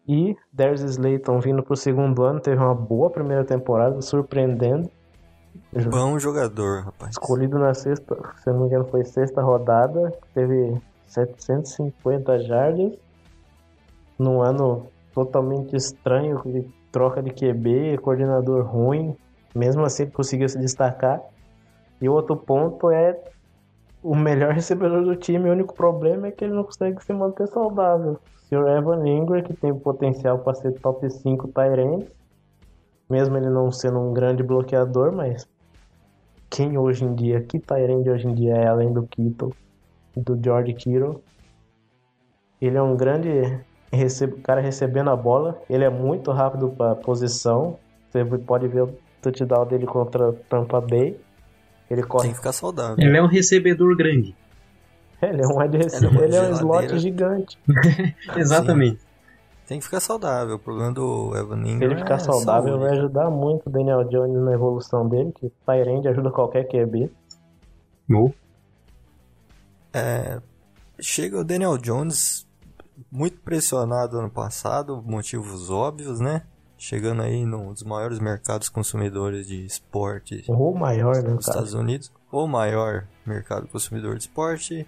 E Darius Slayton vindo pro segundo ano, teve uma boa primeira temporada, surpreendendo.
Bom jogador, rapaz.
Escolhido na sexta, se não me engano, foi sexta rodada, teve 750 jardas, num ano totalmente estranho, de troca de QB, coordenador ruim, mesmo assim conseguiu se destacar. E o outro ponto é o melhor recebedor do time, o único problema é que ele não consegue se manter saudável. O Sr. Evan Ingram, que tem potencial para ser top 5 Tyrant, mesmo ele não sendo um grande bloqueador, mas quem hoje em dia, que Tyrande hoje em dia é além do Kittle, do George Kittle. Ele é um grande cara recebendo a bola, ele é muito rápido para posição. Você pode ver o touchdown dele contra Tampa Bay. Ele corre,
Tem que ficar saudável.
Ele é um recebedor grande.
ele é um wide
é
receiver, ele é um slot gigante.
Exatamente.
Tem que ficar saudável. O problema do Evan
Se
Ingram
ele ficar
é
saudável,
saúde.
vai ajudar muito o Daniel Jones na evolução dele, que Tyrande ajuda qualquer QB.
No.
É, chega o Daniel Jones muito pressionado ano passado, motivos óbvios, né? Chegando aí num dos maiores mercados consumidores de esporte
O maior, né,
dos? Estados Unidos, o maior mercado consumidor de esporte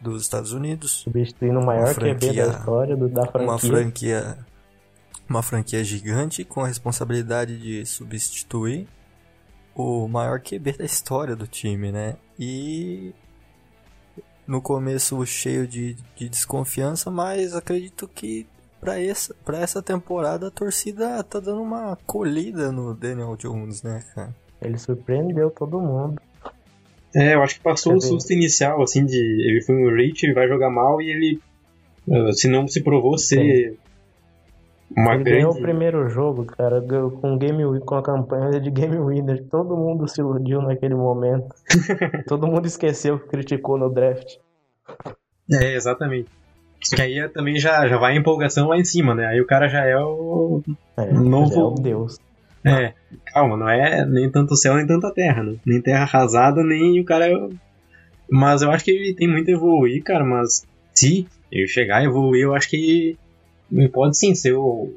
dos Estados Unidos,
Substituindo o maior
Uma
QB
franquia-
da história do, da franquia.
uma franquia uma franquia gigante com a responsabilidade de substituir o maior QB da história do time, né? E no começo cheio de, de desconfiança, mas acredito que para essa, pra essa temporada a torcida tá dando uma colhida no Daniel Jones, né, cara?
Ele surpreendeu todo mundo.
É, eu acho que passou
Quer
o
ver?
susto inicial, assim, de ele foi um reach, ele vai jogar mal e ele, eh, se não se provou ser uma
ele ganhou o
grande...
primeiro jogo, cara, com game win- com a campanha de game winner. Todo mundo se iludiu naquele momento. todo mundo esqueceu que criticou no draft.
É, exatamente. Que aí é- também já, já vai a empolgação lá em cima, né? Aí o cara já é o...
É,
Novo-
é o Deus.
É, calma, não é nem tanto céu nem tanta terra, né? Nem terra arrasada, nem o cara... é- Mas eu acho que ele tem muito a evoluir, cara, mas se ele chegar a evoluir, eu acho que ele pode sim ser o,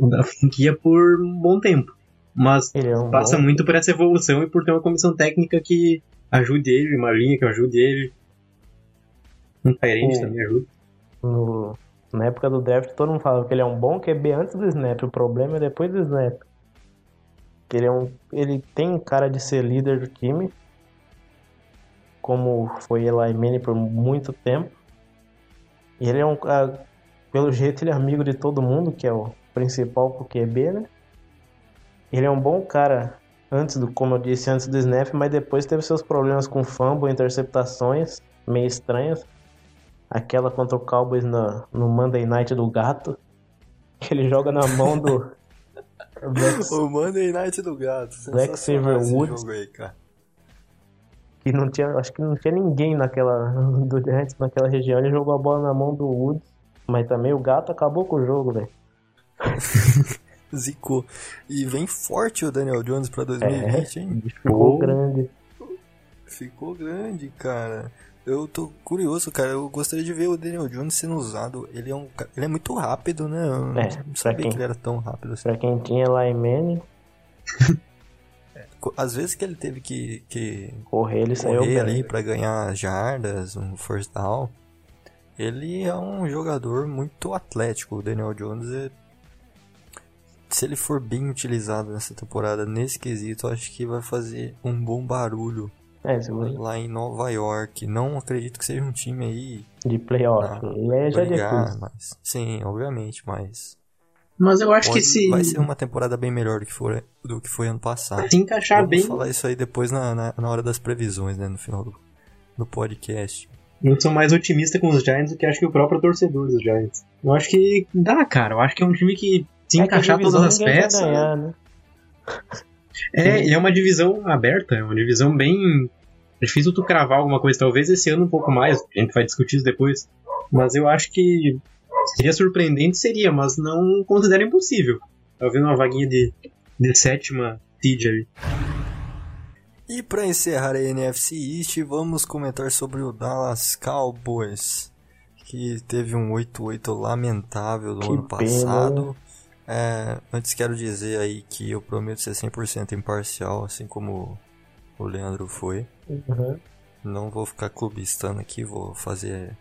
o da franquia por um bom tempo. Mas
é um
passa
bom-
muito por essa evolução e por ter uma comissão técnica que ajude ele, uma linha que ajude ele. Um Tyrande
O-
também ajuda.
No- na época do draft, todo mundo falava que ele é um bom QB antes do snap. O problema é depois do snap. Ele é um. Ele tem cara de ser líder do time. Como foi Eli Manning por muito tempo. E ele é um. ah, pelo jeito, ele é amigo de todo mundo, que é o principal pro QB, né? Ele é um bom cara antes do, como eu disse, antes do snap, mas depois teve seus problemas com fumble, interceptações meio estranhas. Aquela contra o Cowboys no, no Monday Night do gato. Que ele joga na mão do. Rex,
O Monday Night do Gato.
Black Silverwood.
aí, cara.
que não tinha. Acho que não tinha ninguém naquela. Do Giants naquela região. Ele jogou a bola na mão do Woods. Mas também o gato acabou com o jogo, velho.
Zicou. E vem forte o Daniel Jones pra 2020, hein?
O bicho ficou
Pô.
grande.
Ficou grande, cara. Eu tô curioso, cara. Eu gostaria de ver o Daniel Jones sendo usado. Ele é um, ele é muito rápido, né? Eu
É,
não sabia
quem-
que ele era tão rápido assim.
Pra quem tinha Eli Manning,
Co- Às vezes que ele teve que, que
correr, ele saiu
correr
bem.
ali pra ganhar jardas, um first down. Ele é um jogador muito atlético. O Daniel Jones é... Se ele for bem utilizado nessa temporada, nesse quesito, acho que vai fazer um bom barulho
É,
lá em Nova York. Não acredito que seja um time aí
de playoff.
Ah,
é já
brigar,
difícil.
mas sim, obviamente, mas
Mas eu acho
pode-
que se,
vai ser uma temporada bem melhor do que foi, do que foi ano passado.
se encaixar
Vamos
bem.
falar isso aí depois na, na, na hora das previsões, né, no final do, do podcast.
Eu sou mais otimista com os Giants do que acho que o próprio torcedor dos Giants. Eu acho que dá, cara. Eu acho que é um time que se
É
encaixar todas as peças.
ganhar, né?
É, e é uma divisão aberta, é uma divisão bem. É difícil tu cravar alguma coisa, talvez esse ano um pouco mais, a gente vai discutir isso depois. Mas eu acho que seria surpreendente, seria, mas não considero impossível. Talvez uma vaguinha de, de sétima seed ali.
E para encerrar a NFC East, vamos comentar sobre o Dallas Cowboys, que teve um 8-8 lamentável no
Que
ano
pena,
passado. É, antes quero dizer aí que eu prometo ser 100% imparcial, assim como o Leandro foi.
Uhum.
Não vou ficar clubistando aqui, vou fazer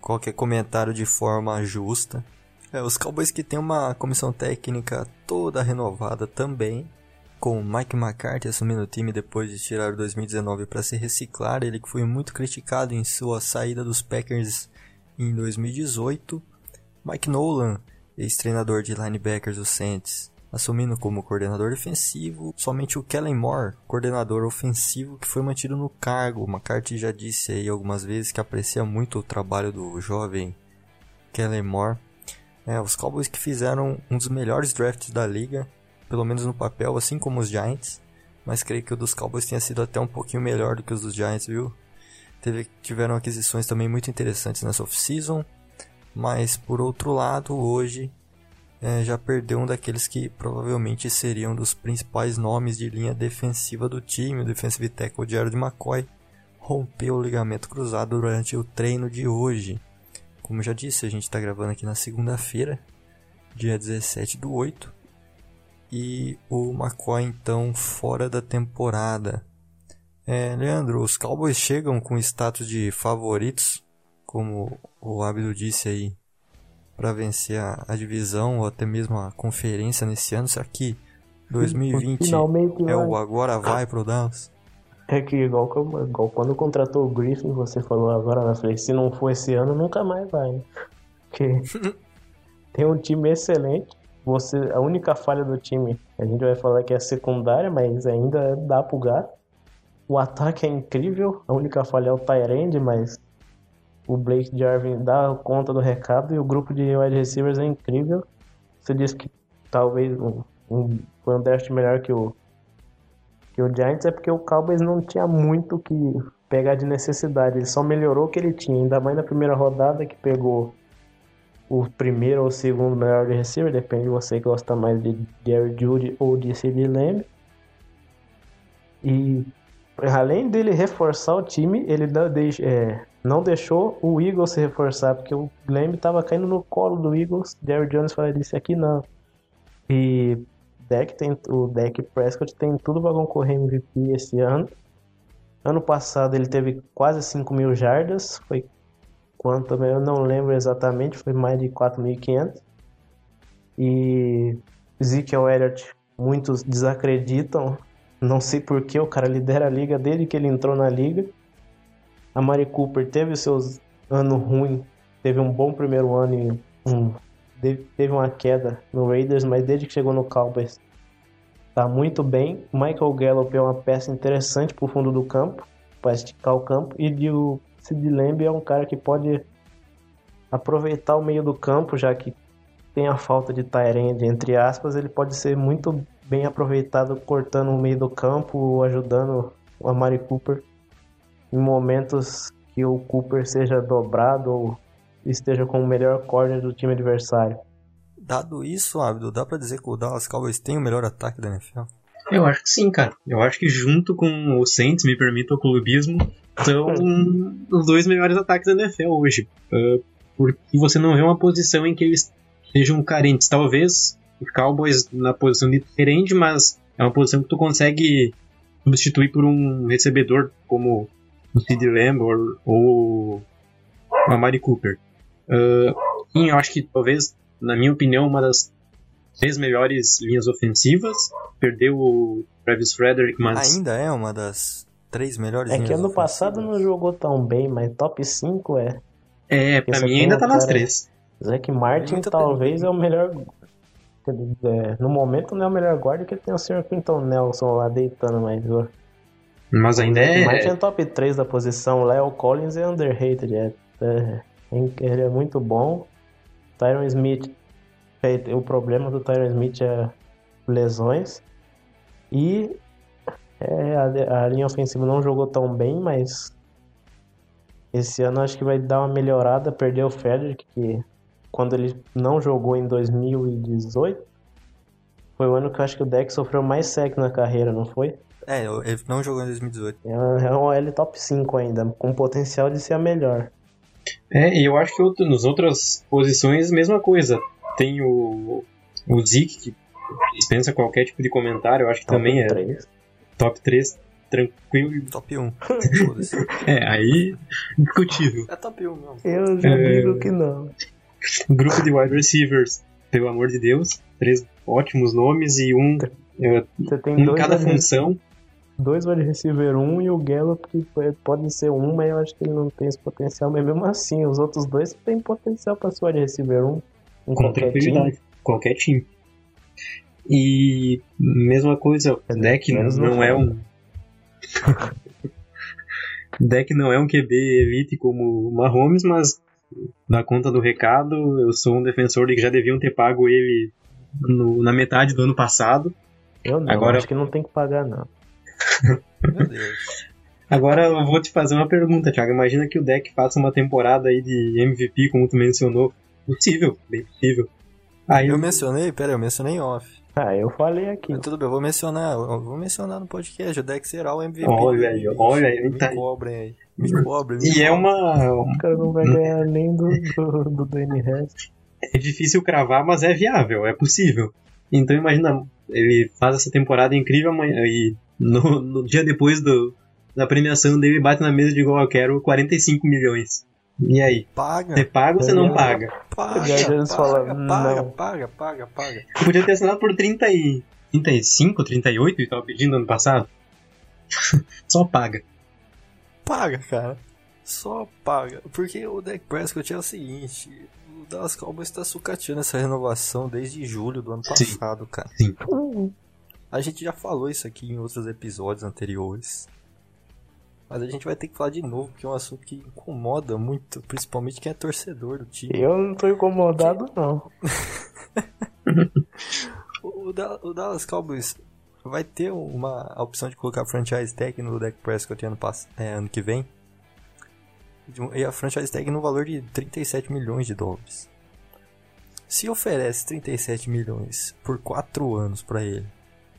qualquer comentário de forma justa. É, os Cowboys que tem uma comissão técnica toda renovada também, com Mike McCarthy assumindo o time depois de tirar o 2019 para se reciclar, ele que foi muito criticado em sua saída dos Packers em 2018. Mike Nolan, ex-treinador de linebackers do Saints, assumindo como coordenador defensivo. Somente o Kellen Moore, coordenador ofensivo, que foi mantido no cargo. McCarthy já disse aí algumas vezes que aprecia muito o trabalho do jovem Kellen Moore. É, os Cowboys que fizeram um dos melhores drafts da liga, pelo menos no papel, assim como os Giants. Mas creio que o dos Cowboys tenha sido até um pouquinho melhor do que os dos Giants, viu? Teve, tiveram aquisições também muito interessantes nessa off-season. Mas por outro lado, hoje é, já perdeu um daqueles que provavelmente seriam dos principais nomes de linha defensiva do time, o defensive tackle Jared McCoy, rompeu o ligamento cruzado durante o treino de hoje. Como já disse, a gente está gravando aqui na segunda-feira, dia 17 do 8, e o McCoy então fora da temporada. É, Leandro, os Cowboys chegam com status de favoritos, como o Abdo disse aí, para vencer a, a divisão ou até mesmo a conferência nesse ano. Será que 2020
Finalmente
é o agora vai pro Dallas?
É que igual, igual quando contratou o Griffin, você falou agora, né? Eu falei, se não for esse ano, nunca mais vai. né? Porque tem um time excelente. Você, a única falha do time, a gente vai falar que é secundária, mas ainda dá pro gato. O ataque é incrível, a única falha é o Tyrande, mas o Blake Jarvin dá conta do recado e o grupo de wide receivers é incrível. Você disse que talvez um, um, foi um draft melhor que o, que o Giants é porque o Cowboys não tinha muito que pegar de necessidade. Ele só melhorou o que ele tinha, ainda mais na primeira rodada que pegou o primeiro ou o segundo melhor de receiver, depende de você que gosta mais de Jerry Judy ou de CD Lamb. E além dele reforçar o time, ele não, deix- é, não deixou o Eagles se reforçar, porque o Lamb estava caindo no colo do Eagles. Jerry Jones falou disse aqui não. E Dak tem, o Dak Prescott tem tudo para concorrer MVP esse ano. Ano passado ele teve quase 5 mil jardas, foi quanto eu não lembro exatamente, foi mais de 4.500. E Ezekiel Elliott, muitos desacreditam, não sei porquê, o cara lidera a liga desde que ele entrou na liga. A Mari Cooper teve seus anos ruins, teve um bom primeiro ano e um, teve uma queda no Raiders, mas desde que chegou no Cowboys tá muito bem. Michael Gallup é uma peça interessante pro fundo do campo, para esticar o campo. E o Sid Lamb é um cara que pode aproveitar o meio do campo, já que tem a falta de Tyrande, entre aspas, ele pode ser muito bem aproveitado cortando o meio do campo, ajudando o Amari Cooper em momentos que o Cooper seja dobrado ou esteja com o melhor corner do time adversário.
Dado isso, Abdo, dá pra dizer que o Dallas Cowboys tem o melhor ataque da NFL?
Eu acho que sim, cara. Eu acho que junto com o Saints, me permita o clubismo, são os dois melhores ataques da NFL hoje. Ah, porque você não vê uma posição em que eles sejam carentes. Talvez os Cowboys na posição de diferente, mas é uma posição que tu consegue substituir por um recebedor como o Sid Lamb ou, ou a Mari Cooper. Uh, eu acho que talvez, na minha opinião, uma das três melhores linhas ofensivas. Perdeu o Travis Frederick, mas.
Ainda é uma das três melhores
É
linhas
que ano
ofensivas.
passado não jogou tão bem, mas top 5 é.
É, pra
Esse
mim ainda tá nas três.
Zack Martin
Muita
talvez é o melhor. é, no momento não é o melhor guarda que tem o Sr. Quinton Nelson lá deitando, mas o
Mas ainda
Zack Martin é
é.
top 3 da posição. Léo Collins é underrated. É, é- ele é muito bom. Tyron Smith. é, O problema do Tyron Smith é lesões. E é, a, a linha ofensiva não jogou tão bem, mas esse ano acho que vai dar uma melhorada. Perdeu o Frederick, que quando ele não jogou em 2018, foi o ano que eu acho que o deck sofreu mais sec na carreira, não foi?
É, ele não jogou em 2018.
É um é um OL top 5 ainda, com potencial de ser a melhor.
É, e eu acho que outro- nas outras posições, mesma coisa. Tem o, o Zeke, que dispensa qualquer tipo de comentário, eu acho que
Top
também é
3.
top 3, tranquilo.
Top 1. Foda-se.
É, aí, discutível.
é top 1 mesmo.
Eu já
É.
digo que não.
Grupo de wide receivers, pelo amor de Deus, três ótimos nomes e um, é,
Você tem
um
dois,
cada função.
Dois wide receiver 1 e o Gallup, que pode- ser um, mas eu acho que ele não tem esse potencial. Mas mesmo assim, os outros dois têm potencial para ser wide receiver 1 em
com
qualquer time.
Qualquer time. E mesma coisa, deck não,
no
é um. deck não é um QB elite como o Mahomes, mas na conta do recado, eu sou um defensor de que já deviam ter pago ele no- na metade do ano passado.
Eu não,
Agora-
acho que não tem que pagar, não.
Meu Deus.
Agora eu vou te fazer uma pergunta, Thiago. Imagina que o deck faça uma temporada aí de MVP, como tu mencionou. Possível, bem possível. Aí
Eu mencionei, pera, eu mencionei off.
Ah, eu falei aqui.
Mas tudo bem, eu vou mencionar, eu vou mencionar no podcast, o deck será o MVP.
Olha aí, olha aí,
Me
tá aí.
cobrem aí. Me cobrem. me
E é
cobrem.
uma.
O cara não vai ganhar nem do, do, do.
É difícil cravar, mas é viável, é possível. Então imagina, ele faz essa temporada incrível amanhã e no, no dia depois do, da premiação dele bate na mesa de igual eu quero 45 milhões. E aí?
Paga,
Você paga ou você não paga?
paga, paga,
fala,
paga,
não.
paga, paga, paga.
Você podia ter assinado por 30 e, 35, 38 e tava pedindo ano passado? Só paga.
Paga, cara. Só paga. Porque o Dak Prescott é o seguinte: o Dallas Cowboys tá sucateando essa renovação desde julho do ano
Sim.
passado, cara.
Hum,
A gente já falou isso aqui em outros episódios anteriores. Mas a gente vai ter que falar de novo, porque é um assunto que incomoda muito, principalmente quem é torcedor do time.
Eu não tô incomodado, não.
O, Da- o Dallas Cowboys vai ter uma a opção de colocar franchise tag no Dak Prescott ano, é, ano que vem. E a franchise tag no valor de 37 milhões de dólares. Se oferece 37 milhões por 4 anos pra ele,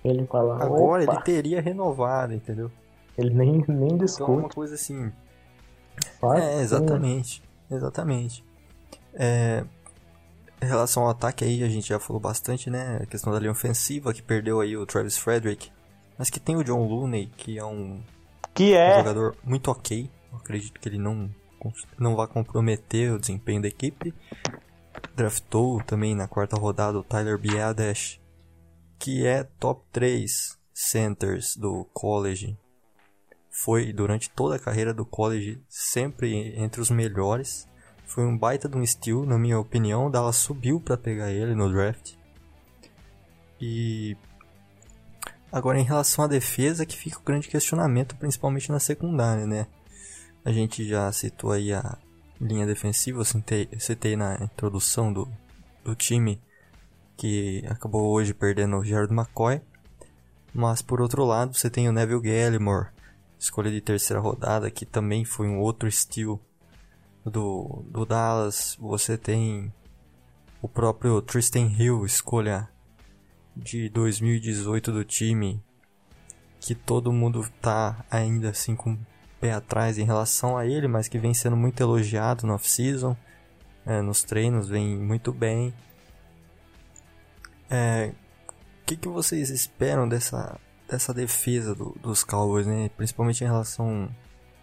Ele fala,
agora
opa,
ele teria renovado, entendeu?
ele nem, nem
Então é uma
discute.
coisa assim.
faz,
É, exatamente. Exatamente. É, em relação ao ataque aí, a gente já falou bastante, né? A questão da linha ofensiva, que perdeu aí o Travis Frederick. Mas que tem o John Looney, que é um,
Que
um
é,
jogador muito ok. Eu acredito que ele não, não vai comprometer o desempenho da equipe. Draftou também na quarta rodada o Tyler Biadash, que é top 3 centers do college. Foi durante toda a carreira do college sempre entre os melhores. Foi um baita de um steal, na minha opinião. O Dallas subiu para pegar ele no draft. E agora em relação à defesa, que fica o grande questionamento, principalmente na secundária, né? A gente já citou aí a linha defensiva, eu citei, citei na introdução do, do time que acabou hoje perdendo o Jared McCoy. Mas por outro lado, você tem o Neville Gallimore, escolha de terceira rodada, que também foi um outro steal do, do Dallas. Você tem o próprio Tristan Hill, escolha de 2018 do time, que todo mundo tá ainda assim com o pé atrás em relação a ele, mas que vem sendo muito elogiado no off-season, é, nos treinos, vem muito bem. É, o que, que vocês esperam dessa, dessa defesa do- dos Cowboys, né? principalmente em relação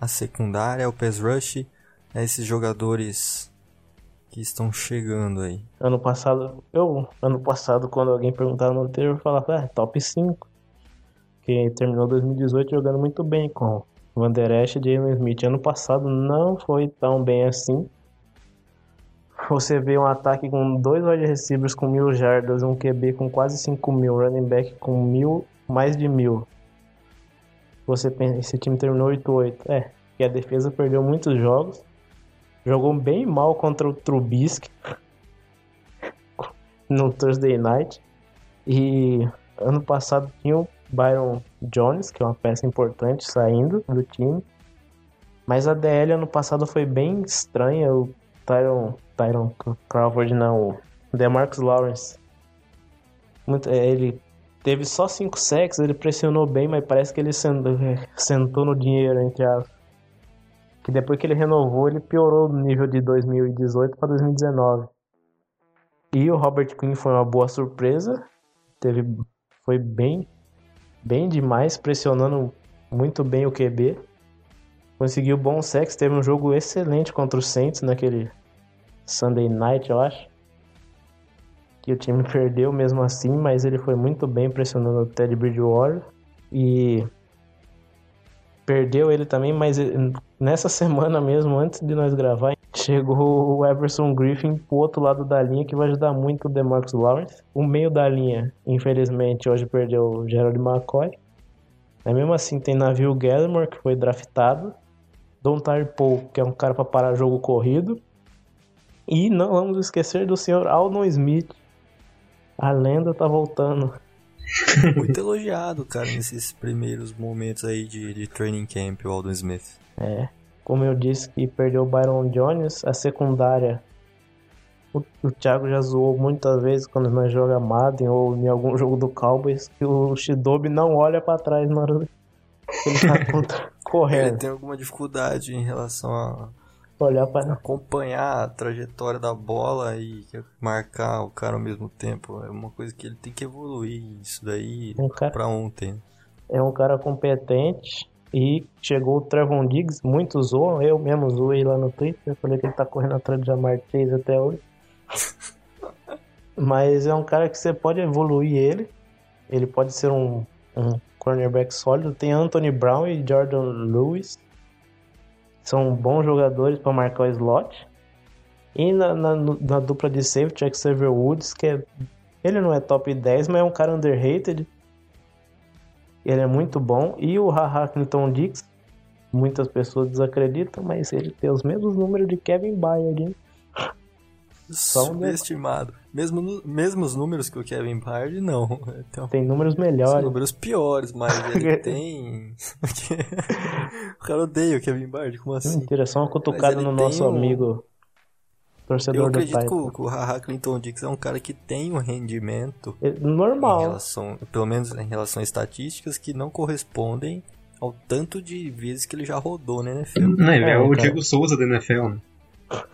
à secundária, ao pass rush, a esses jogadores que estão chegando aí?
Ano passado, eu, ano passado, quando alguém perguntava no anterior, eu falava, é, top 5. Que terminou 2018 jogando muito bem com Van Der Esch e Jalen Smith. Ano passado não foi tão bem assim. Você vê um ataque com dois wide receivers com mil jardas, um QB com quase 5 mil, running back com mil, mais de mil. Você pensa, esse time terminou 8-8. É, que a defesa perdeu muitos jogos. Jogou bem mal contra o Trubisky no Thursday Night. E ano passado tinha o Byron Jones, que é uma peça importante, saindo do time. Mas a DL ano passado foi bem estranha. O Tyron, Tyron Crawford, não, DeMarcus Lawrence. Muito, é, ele teve só 5 sacks, ele pressionou bem, mas parece que ele sentou, sentou no dinheiro, entre as. Que depois que ele renovou, ele piorou no nível de 2018 para 2019. E o Robert Quinn foi uma boa surpresa. Teve, foi bem, bem demais, pressionando muito bem o QB. Conseguiu bom sexo, teve um jogo excelente contra o Saints naquele Sunday Night, eu acho. Que o time perdeu mesmo assim, mas ele foi muito bem pressionando o Ted Bridgewater. E perdeu ele também, mas nessa semana mesmo, antes de nós gravar, chegou o Everson Griffin pro outro lado da linha, que vai ajudar muito o DeMarcus Lawrence. O meio da linha, infelizmente, hoje perdeu o Gerald McCoy. Mas mesmo assim, tem Navio Gallimore, que foi draftado. Don Paul, que é um cara para parar jogo corrido. E não vamos esquecer do senhor Aldon Smith. A lenda tá voltando.
Muito elogiado, cara, nesses primeiros momentos aí de, de training camp, o Aldon Smith.
É, como eu disse que perdeu o Byron Jones, a secundária. O, o Thiago já zoou muitas vezes quando nós jogamos Madden ou em algum jogo do Cowboys que o Shidobi não olha para trás na hora que ele tá correndo.
Ele tem alguma dificuldade em relação a
olhar para
acompanhar a trajetória da bola e marcar o cara ao mesmo tempo. É uma coisa que ele tem que evoluir isso daí um cara... para ontem.
É um cara competente e chegou o Trevon Diggs, muitos zoam, eu mesmo zoei lá no Twitter, falei que ele tá correndo atrás de Jamar Chase até hoje. Mas é um cara que você pode evoluir ele. Ele pode ser um, um cornerback sólido. Tem Anthony Brown e Jordan Lewis. São bons jogadores para marcar o slot. E na, na, na, dupla de safety, Xavier Woods, que é, ele não é top 10, mas é um cara underrated. Ele é muito bom. E o Haha Clinton Dix, muitas pessoas desacreditam, mas ele tem os mesmos números de Kevin Byard, hein?
Subestimado. Mesmo no, mesmos números que o Kevin Byard, não.
Então, tem números melhores.
números piores, mas ele tem. o cara odeia o Kevin Byard, como assim?
Mentira, só uma cutucada no nosso um... amigo torcedor
Eu acredito que o, que o Haha Clinton Dix é um cara que tem um rendimento
é normal.
Em relação, pelo menos em relação a estatísticas que não correspondem ao tanto de vezes que ele já rodou na NFL.
Não, ele é, é o cara. Diego Souza da NFL, né?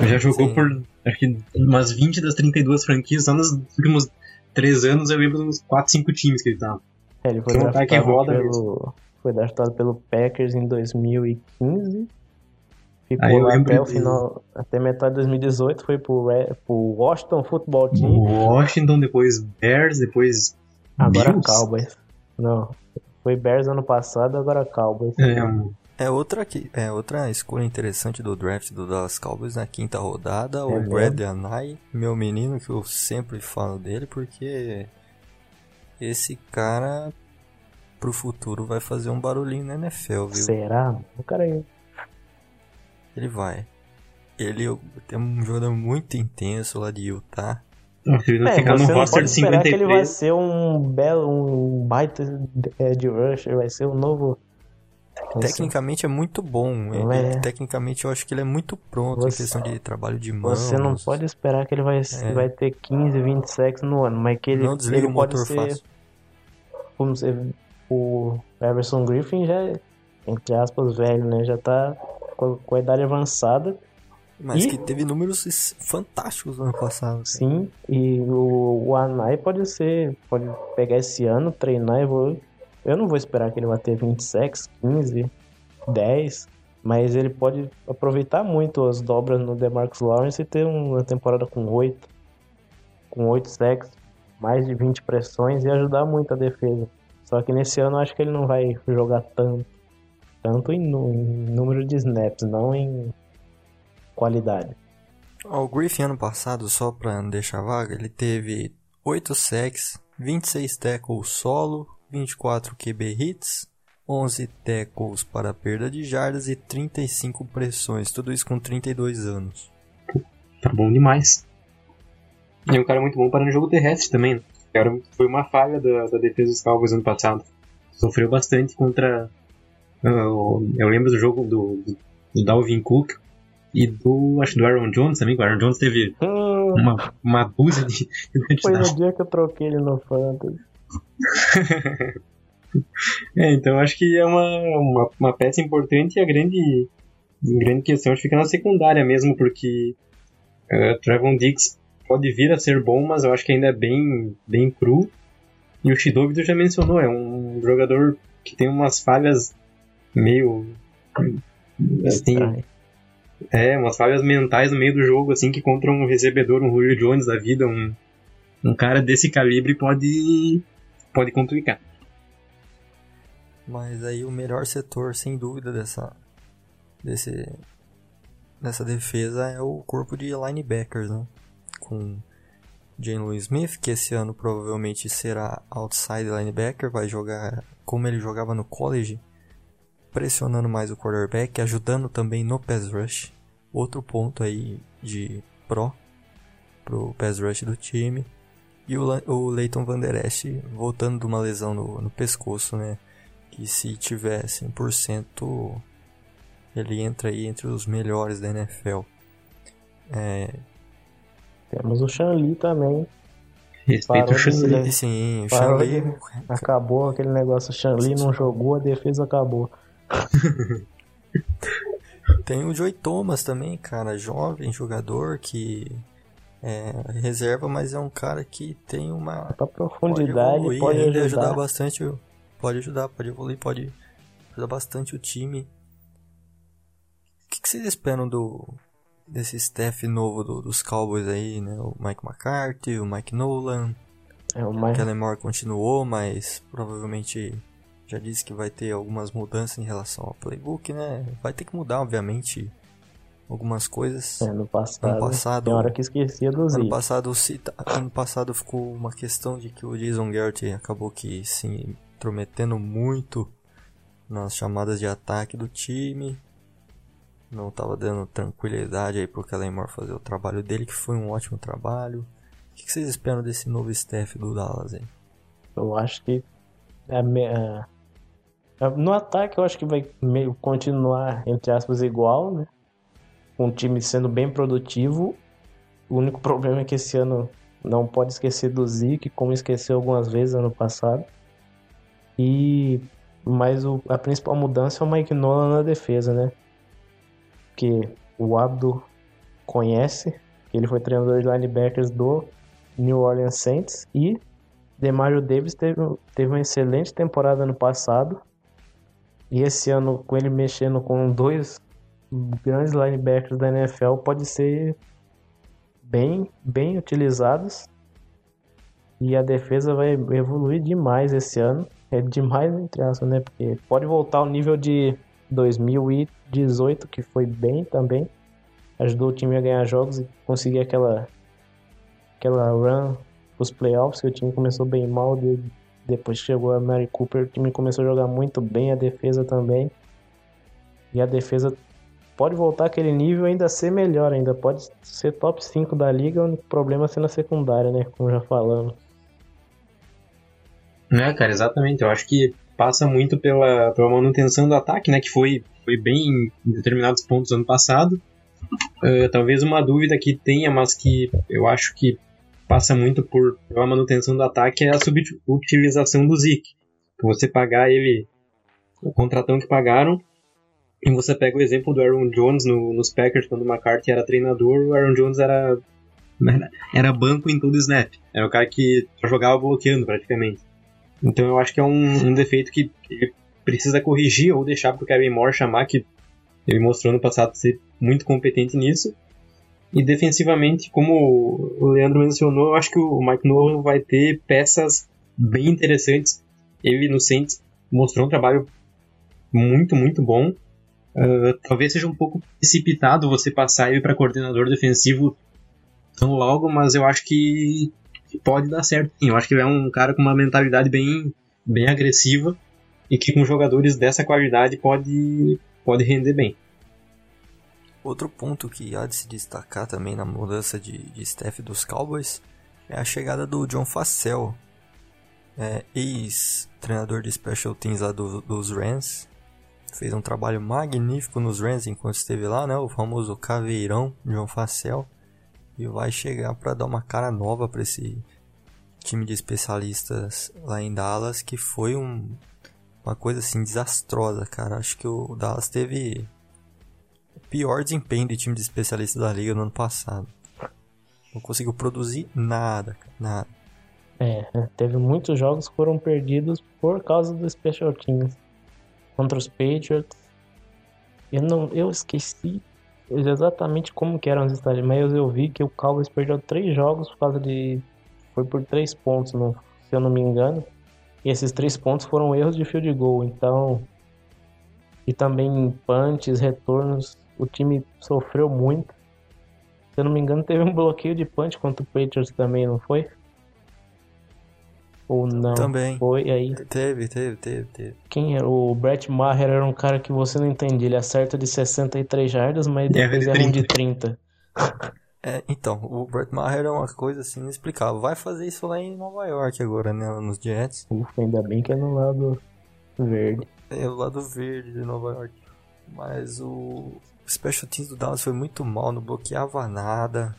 Já jogou Sim. por acho que umas 20 das 32 franquias, só nos últimos 3 anos eu lembro uns 4, 5 times que ele tava.
É, ele foi então, draftado, que roda pelo, foi draftado pelo Packers em 2015 Ficou lá até o final, até metade de 2018, foi pro, pro Washington Football Team.
Washington, depois Bears, depois
Agora Bills? Cowboys. Não, foi Bears ano passado, agora Cowboys.
É, é outra, aqui, é outra escolha interessante do draft do Dallas Cowboys na quinta rodada, é o mesmo? Brad Anai, meu menino, que eu sempre falo dele, porque esse cara pro futuro vai fazer um barulhinho na NFL, viu?
Será? O cara aí
ele vai. Ele tem um jogador muito intenso lá de Utah.
Não é, ficar no roster de 53. que ele vai ser um belo, um baita de rusher, vai ser um novo...
Tecnicamente é muito bom. Ele, é. Tecnicamente eu acho que ele é muito pronto você, em questão de trabalho de mãos.
Você não pode esperar que ele vai, é. vai ter 15, 20 sacks no ano, mas que ele,
não desliga
ele
o motor ser, fácil.
Como se, o Everson Griffin já é, entre aspas, velho, né? Já tá com, com a idade avançada.
Mas e... que teve números fantásticos no ano passado.
Sim, e o, o Anai pode ser, pode pegar esse ano, treinar e vou. Eu não vou esperar que ele vá ter 20 sacks, 15, 10. Mas ele pode aproveitar muito as dobras no DeMarcus Lawrence e ter uma temporada com 8, com 8 sacks, mais de 20 pressões e ajudar muito a defesa. Só que nesse ano eu acho que ele não vai jogar tanto. Tanto em, em número de snaps, não em qualidade.
O Griffin ano passado, só pra deixar vaga, ele teve 8 sacks, 26 tackles solo, 24 QB hits, 11 tackles para perda de jardas e 35 pressões, tudo isso com 32 anos.
Tá bom demais. E é um cara muito bom para no jogo terrestre também. Né? Cara, foi uma falha da, da defesa dos Cowboys ano passado. Sofreu bastante contra. Uh, eu lembro do jogo do, do Dalvin Cook e do. Acho do Aaron Jones também. O Aaron Jones teve hum. uma, uma dúzia de.
Foi no dia que eu troquei ele no Fantasy.
é, então acho que é uma, uma, uma peça importante e a grande, grande questão fica na secundária mesmo, porque uh, Trevon Diggs pode vir a ser bom, mas eu acho que ainda é bem, bem cru. E o Shidobi tu já mencionou, é um jogador que tem umas falhas meio. Assim, é, umas falhas mentais no meio do jogo, assim, que contra um recebedor, um Julio Jones da vida, um, um cara desse calibre pode, pode complicar.
Mas aí o melhor setor, sem dúvida, dessa, desse, dessa defesa é o corpo de linebackers, né? Com Jane Louis Smith, que esse ano provavelmente será outside linebacker, vai jogar como ele jogava no college, pressionando mais o quarterback, ajudando também no pass rush. Outro ponto aí de pro pro pass rush do time. E o, o Leighton Van Der Esch voltando de uma lesão no, no pescoço, né? que se tiver 100% ele entra aí entre os melhores da NFL. É...
Temos o Shanli também.
Respeito o Shanli.
Sim, o Shanli.
Acabou aquele negócio, o Shanli não jogou, a defesa acabou.
Tem o Joey Thomas também, cara, jovem jogador que é reserva, mas é um cara que tem uma
pra profundidade, pode, evoluir, pode ajudar.
ajudar bastante pode ajudar, pode evoluir, pode ajudar bastante o time. O que, que vocês esperam do desse staff novo do, dos Cowboys aí, né? O Mike McCarthy, o Mike Nolan. É, o Mike... Kellen Moore continuou, mas provavelmente já disse que vai ter algumas mudanças em relação ao playbook, né? Vai ter que mudar, obviamente, algumas coisas.
É, no passado, ano passado tem hora que esquecia do
ano passado, ano passado ficou uma questão de que o Jason Garrett acabou que sim intrometendo muito nas chamadas de ataque do time. Não estava dando tranquilidade aí pro Kellen Moore fazer o trabalho dele, que foi um ótimo trabalho. O que vocês esperam desse novo staff do Dallas aí?
Eu acho que é, é, é, no ataque eu acho que vai meio continuar, entre aspas, igual, né? Com o time sendo bem produtivo. O único problema é que esse ano não pode esquecer do Zeke, como esqueceu algumas vezes ano passado. E mas o, a principal mudança é o Mike Nolan na defesa, né? Que o Abdo conhece, ele foi treinador de linebackers do New Orleans Saints e Demario Davis teve, teve uma excelente temporada no passado. E esse ano, com ele mexendo com dois grandes linebackers da NFL, pode ser bem, bem utilizados. E a defesa vai evoluir demais esse ano é demais entre aspas, né? Porque pode voltar ao nível de 2018, que foi bem também. Ajudou o time a ganhar jogos e conseguir aquela aquela run os playoffs, que o time começou bem mal, de, depois chegou a Mary Cooper, o time começou a jogar muito bem, a defesa também. E a defesa pode voltar aquele nível ainda ser melhor, ainda pode ser top 5 da liga, o problema é ser na secundária, né? Como já falamos.
Né, cara, exatamente. Eu acho que passa muito pela, pela manutenção do ataque, né? Que foi, foi bem em determinados pontos ano passado. Uh, talvez uma dúvida que tenha, mas que eu acho que passa muito por pela manutenção do ataque é a subutilização do Zeke. Você pagar ele o contratão que pagaram e você pega o exemplo do Aaron Jones no, nos Packers quando o McCarthy era treinador, o Aaron Jones era era banco em todo snap. Era o cara que jogava bloqueando praticamente. Então eu acho que é um, um defeito que ele precisa corrigir ou deixar pro Kevin Moore chamar que Ele mostrou no passado ser muito competente nisso. E defensivamente, como o Leandro mencionou, eu acho que o Mike Nolan vai ter peças bem interessantes. Ele no Saints mostrou um trabalho muito, muito bom. Uh, talvez seja um pouco precipitado você passar ele para coordenador defensivo tão logo, mas eu acho que pode dar certo. Eu acho que ele é um cara com uma mentalidade bem, bem agressiva e que com jogadores dessa qualidade pode, pode render bem.
Outro ponto que há de se destacar também na mudança de, de staff dos Cowboys é a chegada do John Facel, é, ex-treinador de special teams lá do, dos Rams. Fez um trabalho magnífico nos Rams enquanto esteve lá, né? O famoso caveirão John Facel. E vai chegar para dar uma cara nova para esse time de especialistas lá em Dallas, que foi um, uma coisa assim desastrosa, cara. Acho que o Dallas teve pior desempenho de time de especialista da liga no ano passado. Não conseguiu produzir nada, nada.
É, teve muitos jogos que foram perdidos por causa do Special Teams. Contra os Patriots. Eu não, eu esqueci exatamente como que eram as estatísticas, mas eu vi que o Cowboys perdeu três jogos por causa de foi por três pontos, não, se eu não me engano. E esses três pontos foram erros de field goal, então e também punts, retornos o time sofreu muito. Se eu não me engano, teve um bloqueio de punch contra o Patriots também, não foi? Ou não?
Também.
Foi aí.
Teve, teve, teve, teve.
Quem era? O Brett Maher era um cara que você não entende. Ele acerta de 63 jardas, mas depois erra um de 30.
É, então, o Brett Maher é uma coisa assim inexplicável. Vai fazer isso lá em Nova York agora, né? Nos Jets.
Ufa, ainda bem que é no lado verde.
É, o lado verde de Nova York. Mas o, o special teams do Dallas foi muito mal, não bloqueava nada.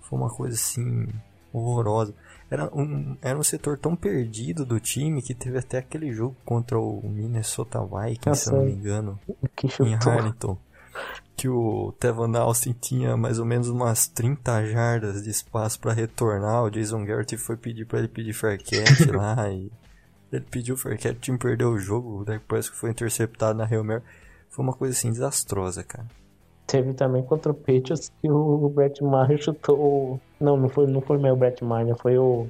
Foi uma coisa assim horrorosa. Era um, era um setor tão perdido do time que teve até aquele jogo contra o Minnesota Vikings, se não me engano, em Harrington. Que o Tevon Austin tinha mais ou menos umas 30 jardas de espaço para retornar. O Jason Garrett foi pedir para ele pedir fair catch lá e ele pediu fair catch, o time perdeu o jogo. Depois que foi interceptado na Hail Mary. Foi uma coisa assim desastrosa, cara.
Teve também contra o Patriots que o Brett Maher chutou. Não, não foi, não foi meu Brett Maher, foi o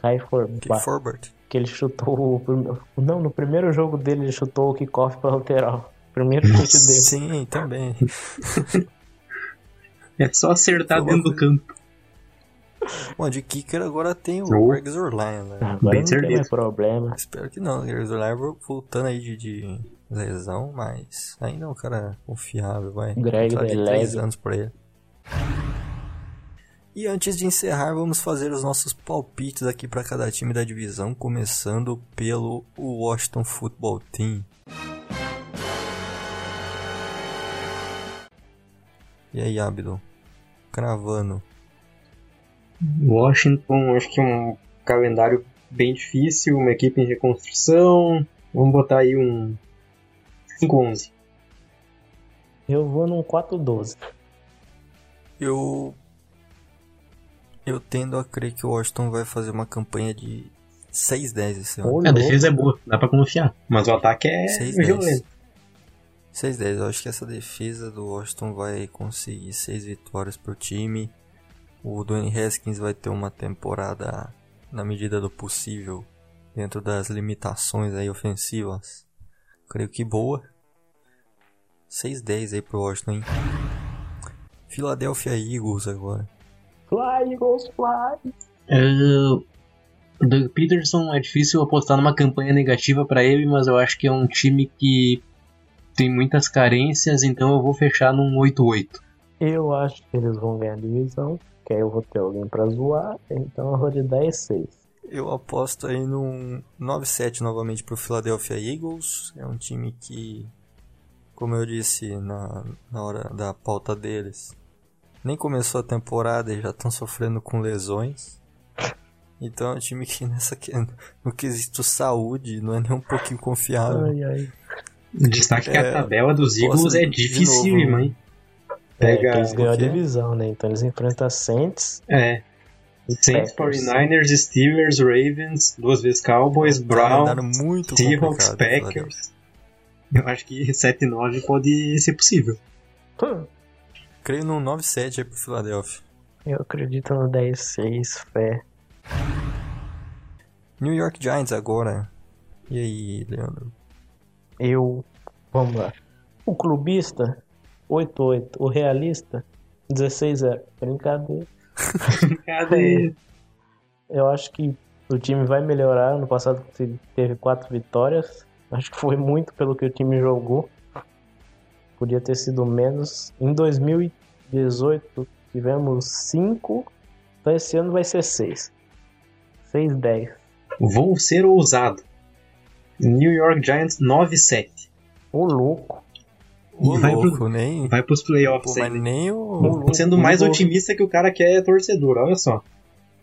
Kai
Forbert.
Que ele chutou. O... Não, no primeiro jogo dele ele chutou o kickoff pra lateral. Primeiro chute dele.
Sim, também.
é só acertar dentro do campo.
Bom, de kicker agora tem o oh. Greg Zurline, né?
Agora Bem não tem problema.
Espero que não. O Greg Zurline voltando aí de, de lesão, mas ainda é um cara confiável, vai.
Greg
de 3 anos por ele. E antes de encerrar, vamos fazer os nossos palpites aqui para cada time da divisão, começando pelo Washington Football Team. E aí, Abdon? Cravando.
Washington, acho que é um calendário bem difícil, uma equipe em reconstrução. Vamos botar aí um 5-11.
Eu vou num 4-12.
Eu. Eu tendo a crer que o Washington vai fazer uma campanha de 6-10 esse ano.
A defesa é boa, dá pra confiar. Mas o ataque é
6, violento. 6-10, eu acho que essa defesa do Washington vai conseguir 6 vitórias pro time. O Dwayne Haskins vai ter uma temporada na medida do possível, dentro das limitações aí ofensivas creio que boa. 6-10 aí pro Washington, hein? Philadelphia Eagles agora.
Fly, Eagles, fly!
Uh, Doug Peterson é difícil apostar numa campanha negativa para ele, mas eu acho que é um time que tem muitas carências, então eu vou fechar num 8-8.
Eu acho que eles vão ganhar a divisão, que aí eu vou ter alguém pra zoar, então eu vou de 10-6.
Eu aposto aí num 9-7 novamente pro Philadelphia Eagles. É um time que, como eu disse na, na hora da pauta deles, nem começou a temporada e já estão sofrendo com lesões. Então é um time que nessa no quesito saúde não é nem um pouquinho confiável.
Ai, ai.
Destaque é, que a é, tabela dos Eagles é difícil, hein?
Pega... É, eles ganham a divisão, né? Então eles enfrentam a Saints.
É. Saints, 49ers, Steelers, Ravens, duas vezes Cowboys, Browns,
muito
Seahawks, Packers. Eu acho que 7-9 pode ser possível.
Hum,
Creio num 9-7 aí pro Philadelphia.
eu acredito no 10-6, fé.
New York Giants agora. E aí, Leandro?
Eu. Vamos lá. O clubista, 8-8. O realista, 16-0. Brincadeira.
Cadê?
Eu acho que o time vai melhorar. No passado teve quatro vitórias. Acho que foi muito pelo que o time jogou. Podia ter sido menos. Em 2018 tivemos 5. Então esse ano vai ser 6. 6-10.
Vou ser ousado. New York Giants 9-7.
Ô louco.
Ô,
vai pro-
louco, nem...
Vai pros
Pô,
playoffs
mas
aí.
nem o...
louco.
Sendo mais
Eagles-
otimista que o cara que é torcedor, olha só.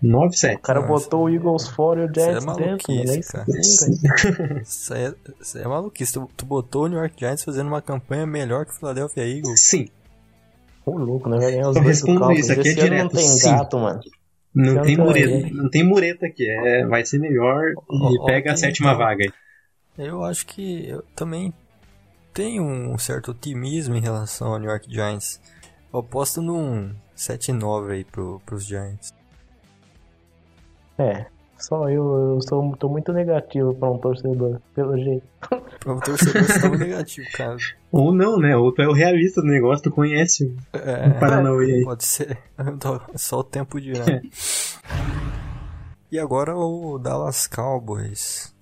9-7.
O cara
Nossa.
botou o Eagles fora e o Giants
Isso é
dentro.
maluquice,
Nem
cara.
assim,
Isso é, isso é maluquice. Tu, tu botou o New York Giants fazendo uma campanha melhor que o Philadelphia Eagles.
Sim.
Ô louco, né? Vai ganhar os
Eu
dois
respondo isso, aqui é
ano não
direto,
tem
sim.
gato, mano.
Não
Então
tem mureta.
aí.
Não tem mureta aqui. É, vai ser melhor e pega a sétima
tá-
vaga aí.
Eu acho que eu também tenho um certo otimismo em relação ao New York Giants. Eu aposto num 7-9 aí pro, pros Giants.
É, só eu, eu sou, tô muito negativo pra um torcedor, pelo jeito.
Pro torcedor você tava negativo, cara.
Ou não, né? Ou tu é o realista do negócio, tu conhece o
É,
Paranauê aí.
pode ser. Só o tempo dirá. E agora o Dallas Cowboys.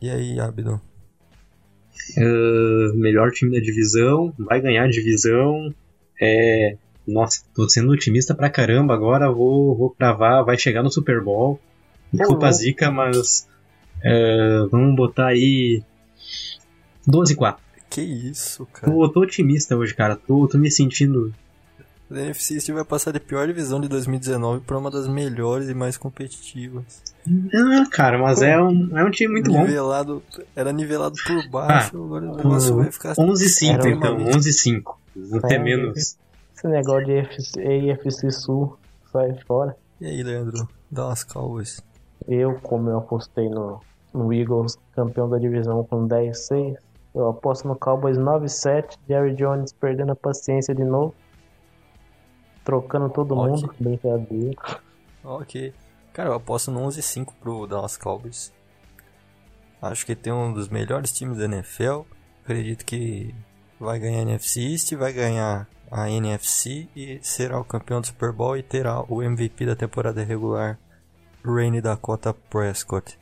E aí, Abdo?
Ah, melhor time da divisão, vai ganhar a divisão. É, nossa, tô sendo otimista pra caramba agora, vou, vou cravar, vai chegar no Super Bowl. Desculpa a zica, mas ah, vamos botar aí 12-4.
Que isso, cara.
Tô, tô otimista hoje, cara. Tô, tô me sentindo.
O NFC East vai passar de pior divisão de 2019 para uma das melhores e mais competitivas.
Ah, cara, mas é um, é um time muito bom.
nivelado, Era nivelado por baixo, agora o negócio vai ficar
11-5,
Era
então,
extremamente-
11-5. Vou ter
É,
menos.
Esse negócio de AFC, AFC Sul sai fora.
E aí, Leandro? Dallas Cowboys.
Eu, como eu apostei no, no Eagles, campeão da divisão com 10-6, eu aposto no Cowboys 9-7, Jerry Jones perdendo a paciência de novo, trocando todo
Ok.
mundo, brincadeira.
Ok. Cara, eu aposto no 11-5 pro Dallas Cowboys. Acho que tem um dos melhores times da NFL. Acredito que vai ganhar a NFC East, vai ganhar a NFC e será o campeão do Super Bowl e terá o MVP da temporada regular, Rainy Dakota Prescott.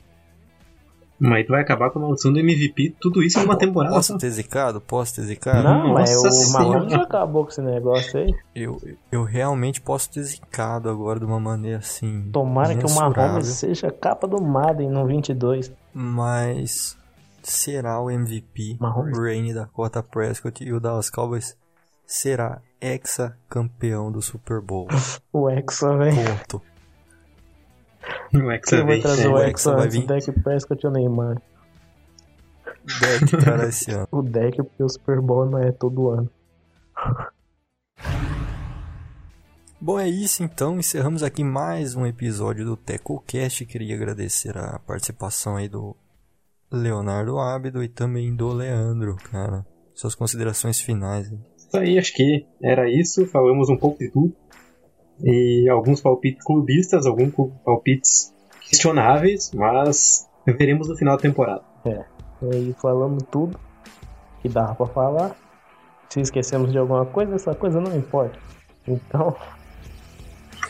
Mas tu vai acabar com a maldição do MVP, tudo isso em uma temporada
Posso ter zicado? Posso ter zicado?
Não, mas o. Mahomes já acabou com esse negócio aí.
Eu, eu realmente posso ter zicado agora de uma maneira assim.
Tomara que o. Mahomes seja capa do Madden no 22.
Mas será o MVP
Mahomes.
Rainy Dakota Prescott e o Dallas Cowboys será ex-campeão do Super Bowl.
O Hexa, velho.
Ponto.
Quem
você
vai trazer
É,
o
o
Hexa
Hexa vai
antes? O
vir.
Deck Prescott ou o Neymar?
Deck trará esse ano.
O Deck, porque o Super Bowl não é todo ano.
Bom, é isso então. Encerramos aqui mais um episódio do TecoCast. Queria agradecer a participação aí do Leonardo Ábido e também do Leandro, cara. Suas considerações finais. hein?
Isso aí, acho que era isso. Falamos um pouco de tudo. E alguns palpites clubistas, alguns palpites questionáveis, mas veremos no final da temporada.
E aí falamos tudo que dava pra falar. Se esquecemos de alguma coisa, essa coisa não importa. Então.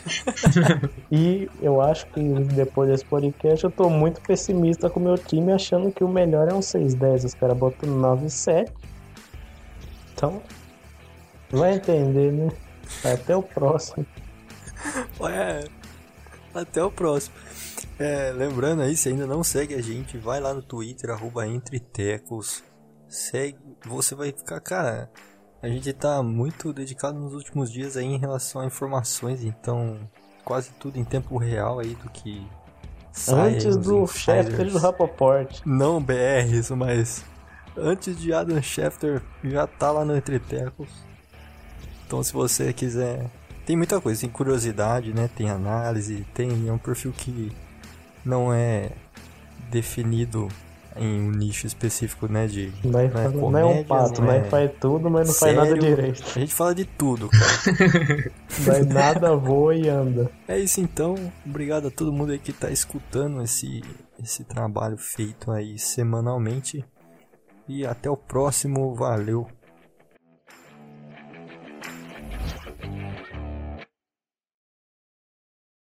e eu acho que depois desse podcast eu tô muito pessimista com o meu time, achando que o melhor é um 6-10. Os caras botam 9-7. Então. Vai entender, né? Até o próximo.
Ué, até o próximo. É, lembrando aí, se ainda não segue a gente, vai lá no Twitter, arroba entretecos. Segue, você vai ficar, cara. A gente tá muito dedicado nos últimos dias aí em relação a informações, então quase tudo em tempo real aí do que sai
Antes do. Schefter e do Rapoport.
Não BR, isso, mas antes de Adam Schefter já tá lá no Entretecos. Então se você quiser. Tem muita coisa, tem curiosidade, né? Tem análise, tem. É um perfil que não é definido em um nicho específico, né? De não é
faz- não é um pato,
não é
faz tudo, mas não faz nada
sério.
direito.
A gente fala de tudo, cara.
Nós nada voa e anda.
é isso então. Obrigado a todo mundo aí que tá escutando esse, esse trabalho feito aí semanalmente. E até o próximo. Valeu.